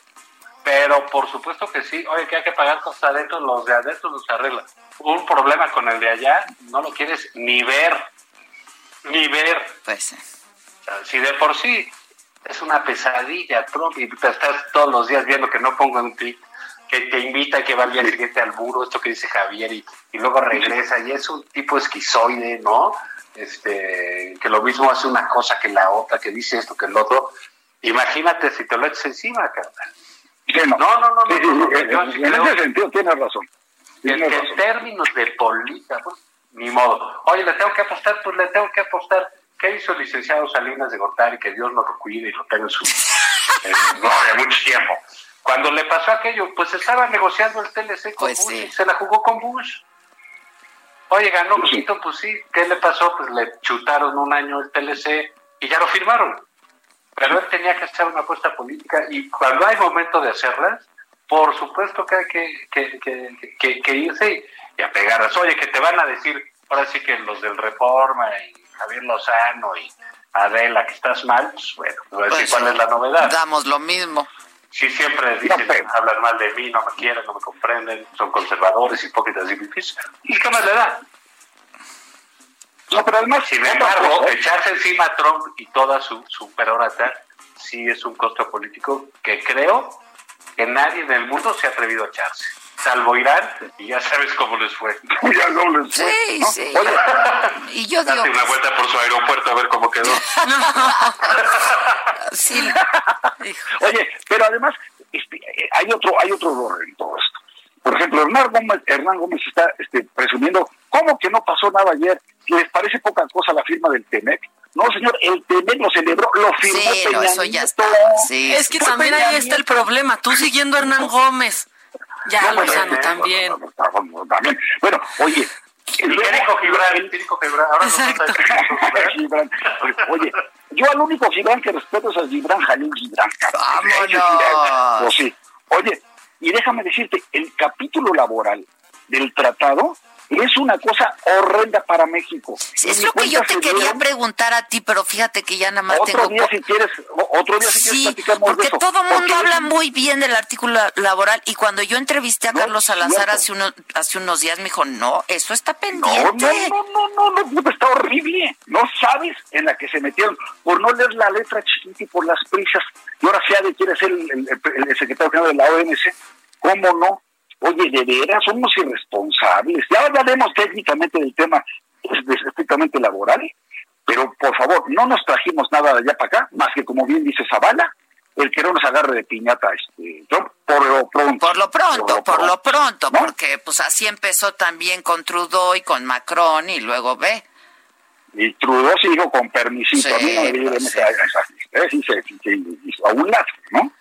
[SPEAKER 21] Pero por supuesto que sí. Oye, que hay que pagar cosas adentro, los de adentro los arreglan. Un problema con el de allá, no lo quieres ni ver. Ni ver.
[SPEAKER 2] Pues.
[SPEAKER 21] si de por sí es una pesadilla, Trump, y estás todos los días viendo que no ponga un tweet que te invita a que vaya al día siguiente al muro, esto que dice Javier, y, luego regresa, y es un tipo esquizoide, ¿no? Este, que lo mismo hace una cosa que la otra, que dice esto, que el otro. Imagínate si te lo echas encima, carnal.
[SPEAKER 20] No. No, no, no. en ese sentido tienes razón.
[SPEAKER 21] en términos de política, pues, ni modo. Oye, le tengo que apostar, pues le tengo que apostar ¿Qué hizo el licenciado Salinas de Gortari? Que Dios lo cuide y lo tenga en su <laughs> gloria mucho tiempo. Cuando le pasó aquello, pues estaba negociando el TLC con pues Bush y se la jugó con Bush. Oye, ganó Clinton, pues sí. ¿Qué le pasó? Pues le chutaron un año el TLC y ya lo firmaron. Pero él tenía que hacer una apuesta política y cuando hay momento de hacerlas, por supuesto que hay que, que, que, irse y, a pegarlas. Oye, que te van a decir, ahora sí que los del Reforma y Javier Lozano y Adela, que estás mal, pues bueno, voy a decir pues, cuál es la novedad.
[SPEAKER 2] Damos lo mismo.
[SPEAKER 21] Sí, siempre dicen, hablan mal de mí, no me quieren, no me comprenden, son conservadores, hipócritas y difíciles. ¿Y qué más le da? No, pero además, sin embargo, echarse encima a Trump y toda su, su perorata sí es un costo político que creo que nadie en el mundo se ha atrevido a echarse salvo Irán, y ya sabes cómo les fue. <laughs>
[SPEAKER 20] ya no les
[SPEAKER 2] fue. Sí, sí. y yo
[SPEAKER 21] digo... una vuelta por su aeropuerto a ver cómo quedó. <laughs>
[SPEAKER 2] sí.
[SPEAKER 20] Oye, pero además este, hay otro hay otro error en todo esto. Por ejemplo, Hernán Gómez, Hernán Gómez está este, presumiendo, ¿cómo que no pasó nada ayer? ¿Les parece poca cosa la firma del TEMEC? No, señor, el TEMEC lo celebró, lo firmó
[SPEAKER 2] sí, eso ya está. Sí,
[SPEAKER 5] es que también ahí está el problema. Tú siguiendo a Hernán Gómez. Ya, no, Lozano también.
[SPEAKER 20] también. Bueno, oye.
[SPEAKER 21] El único Gibran, el Gibran. Ahora <laughs>
[SPEAKER 20] Gibran. Oye, yo al único Gibran que respeto es al Gibran Jalil Gibran.
[SPEAKER 2] Vámonos.
[SPEAKER 20] Pues sí. Oye, y déjame decirte, el capítulo laboral del tratado es una cosa horrenda para México.
[SPEAKER 2] es lo que yo te quería preguntar a ti, pero fíjate que ya nada más
[SPEAKER 20] otro Día, si quieres, otro día si
[SPEAKER 2] sí, porque todo el mundo habla muy bien del artículo laboral y cuando yo entrevisté a Carlos Salazar hace, uno, hace unos días me dijo, no, eso está pendiente.
[SPEAKER 20] No, no, no, no, no, está horrible. No sabes en la que se metieron por no leer la letra chiquita y por las prisas. Y ahora de quiere ser el, el secretario general de la OMC. ¿Cómo no? Oye, de veras, somos irresponsables. Ya hablaremos técnicamente del tema estrictamente laboral, pero por favor, no nos trajimos nada de allá para acá, más que como bien dice Zavala, el que no nos agarre de piñata este por lo pronto.
[SPEAKER 2] Por lo pronto, por lo pronto, porque pues así empezó también con Trudeau y con Macron y luego ve.
[SPEAKER 20] Y Trudeau se dijo con permisito, a mí no me pues. ¿eh? sí, a un lado, ¿no?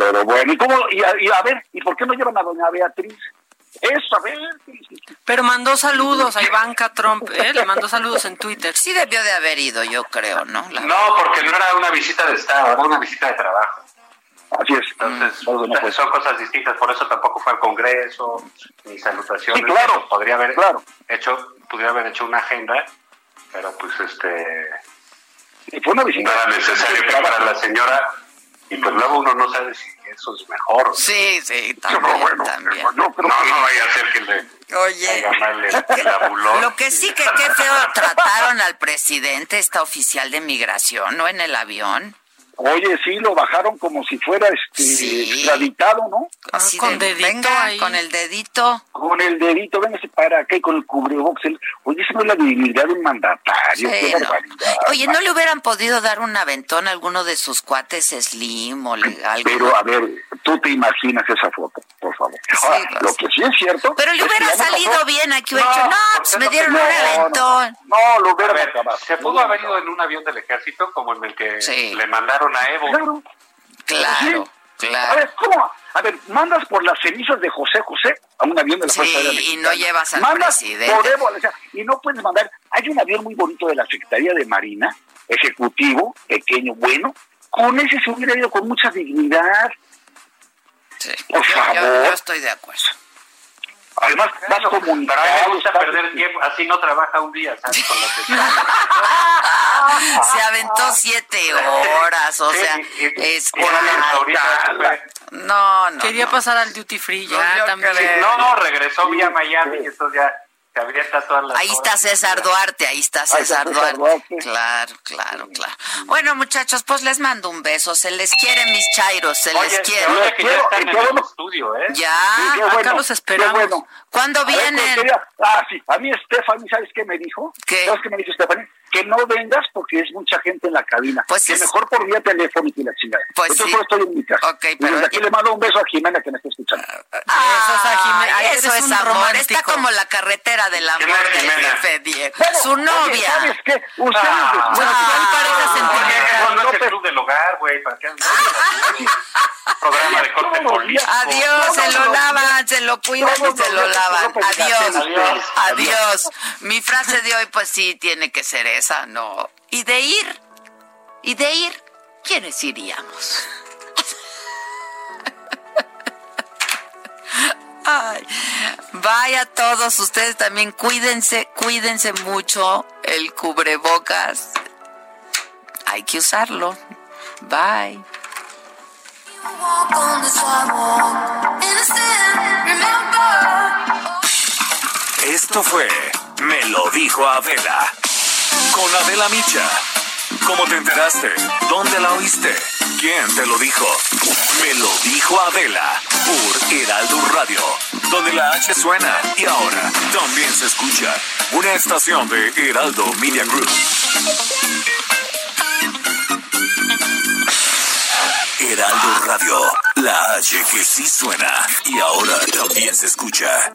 [SPEAKER 20] Pero bueno, ¿y cómo? Y a, ver, ¿y por qué no llevan a doña Beatriz? Eso, a ver.
[SPEAKER 5] Pero mandó saludos a Ivanka Trump, ¿eh? Le mandó saludos en Twitter.
[SPEAKER 2] Sí debió de haber ido, yo creo, ¿no?
[SPEAKER 21] No, porque no era una visita de Estado, era una visita de trabajo.
[SPEAKER 20] Así es.
[SPEAKER 21] Entonces, mm, son cosas distintas, por eso tampoco fue al Congreso, ni salutaciones.
[SPEAKER 20] Sí, claro.
[SPEAKER 21] Podría haber
[SPEAKER 20] claro.
[SPEAKER 21] hecho, pudiera haber hecho una agenda pero pues este...
[SPEAKER 20] Y fue una visita.
[SPEAKER 21] Nada necesario para la señora y pues luego uno no sabe si eso es mejor.
[SPEAKER 2] Sí, sí, también. también.
[SPEAKER 21] No, no, vaya a ser que le
[SPEAKER 2] Oye, lo que sí que qué feo trataron al presidente, esta oficial de migración, ¿no? En el avión.
[SPEAKER 20] Oye, sí, lo bajaron como si fuera este extraditado, ¿no?
[SPEAKER 2] Así con dedito con el dedito.
[SPEAKER 20] Con el dedito, véngase para acá y con el cubrebox. Oye, esa no es la dignidad de un mandatario. qué barbaridad.
[SPEAKER 2] Oye, ¿no le hubieran podido dar un aventón a alguno de sus cuates Slim o algo?
[SPEAKER 20] Pero, a ver, tú te imaginas esa foto, por favor. Ahora, pues. Lo que sí es cierto...
[SPEAKER 2] Pero le hubiera salido bien aquí, no, hecho, no, pues me dieron un aventón.
[SPEAKER 20] No, lo hubiera...
[SPEAKER 21] se pudo haber ido en un avión del ejército como en el que le mandaron a Evo.
[SPEAKER 20] Claro.
[SPEAKER 2] Claro, claro.
[SPEAKER 20] A ver, ¿cómo? A ver, mandas por las cenizas de José José a un avión de la Fuerza Aérea
[SPEAKER 2] y no llevas al
[SPEAKER 20] mandas
[SPEAKER 2] presidente.
[SPEAKER 20] Por Evo, o sea, y no puedes mandar... Hay un avión muy bonito de la Secretaría de Marina, ejecutivo, pequeño, bueno. Con ese se hubiera ido con mucha dignidad.
[SPEAKER 2] Sí. Por favor. yo estoy de acuerdo.
[SPEAKER 20] Además, vas comunicando.
[SPEAKER 21] Pero a mí me gusta perder tiempo, así no trabaja un día, ¿sabes? Con <laughs>
[SPEAKER 2] Se aventó siete horas, o sea, es No, no.
[SPEAKER 5] Quería pasar al duty free ya también.
[SPEAKER 21] No, no, regresó vía Miami, y esto ya
[SPEAKER 2] ahí está César Duarte, ahí está César, Duarte. Claro, claro, claro. Bueno, muchachos, pues les mando un beso. Se les quiere, mis chairos, se les quiere.
[SPEAKER 21] Que ya están en el estudio, ¿eh?
[SPEAKER 2] Ya, acá los esperamos. ¿Cuándo vienen?
[SPEAKER 20] ah, sí, a mí Stephanie, ¿sabes qué me dijo?
[SPEAKER 2] ¿Qué?
[SPEAKER 20] ¿Sabes qué me dijo Stephanie? Que no vengas porque es mucha gente en la cabina. Pues que mejor por vía telefónica y la chingada.
[SPEAKER 2] Pues
[SPEAKER 20] Entonces sí. estoy en mi casa.
[SPEAKER 2] Okay, pero
[SPEAKER 20] y aquí le mando un beso a Jimena que me está escuchando.
[SPEAKER 2] Ah, eso es, a Jimena. eso es amor. Romántico. Está como la carretera del amor del jefe Diego. Su novia. Oye,
[SPEAKER 20] ¿Sabes qué? Ustedes
[SPEAKER 21] ah,
[SPEAKER 20] bueno,
[SPEAKER 2] ah.
[SPEAKER 21] No, es club del hogar, güey. ¿Para qué <laughs> Programa de corte político.
[SPEAKER 2] Adiós, se lo lavan, se lo cuidan y se lo lavan. Adiós. Adiós. Adiós. Mi frase de hoy, pues sí, tiene que ser no y de ir, y de ir, ¿quiénes iríamos? <laughs> Ay, vaya todos ustedes también, cuídense, cuídense mucho el cubrebocas. Hay que usarlo. Bye.
[SPEAKER 1] Esto fue Me lo dijo Adela con Adela Micha. ¿Cómo te enteraste? ¿Dónde la oíste? ¿Quién te lo dijo? Me lo dijo Adela por Heraldo Radio, donde la H suena y ahora también se escucha. Una estación de Heraldo Media Group. Heraldo Radio, la H que sí suena y ahora también se escucha.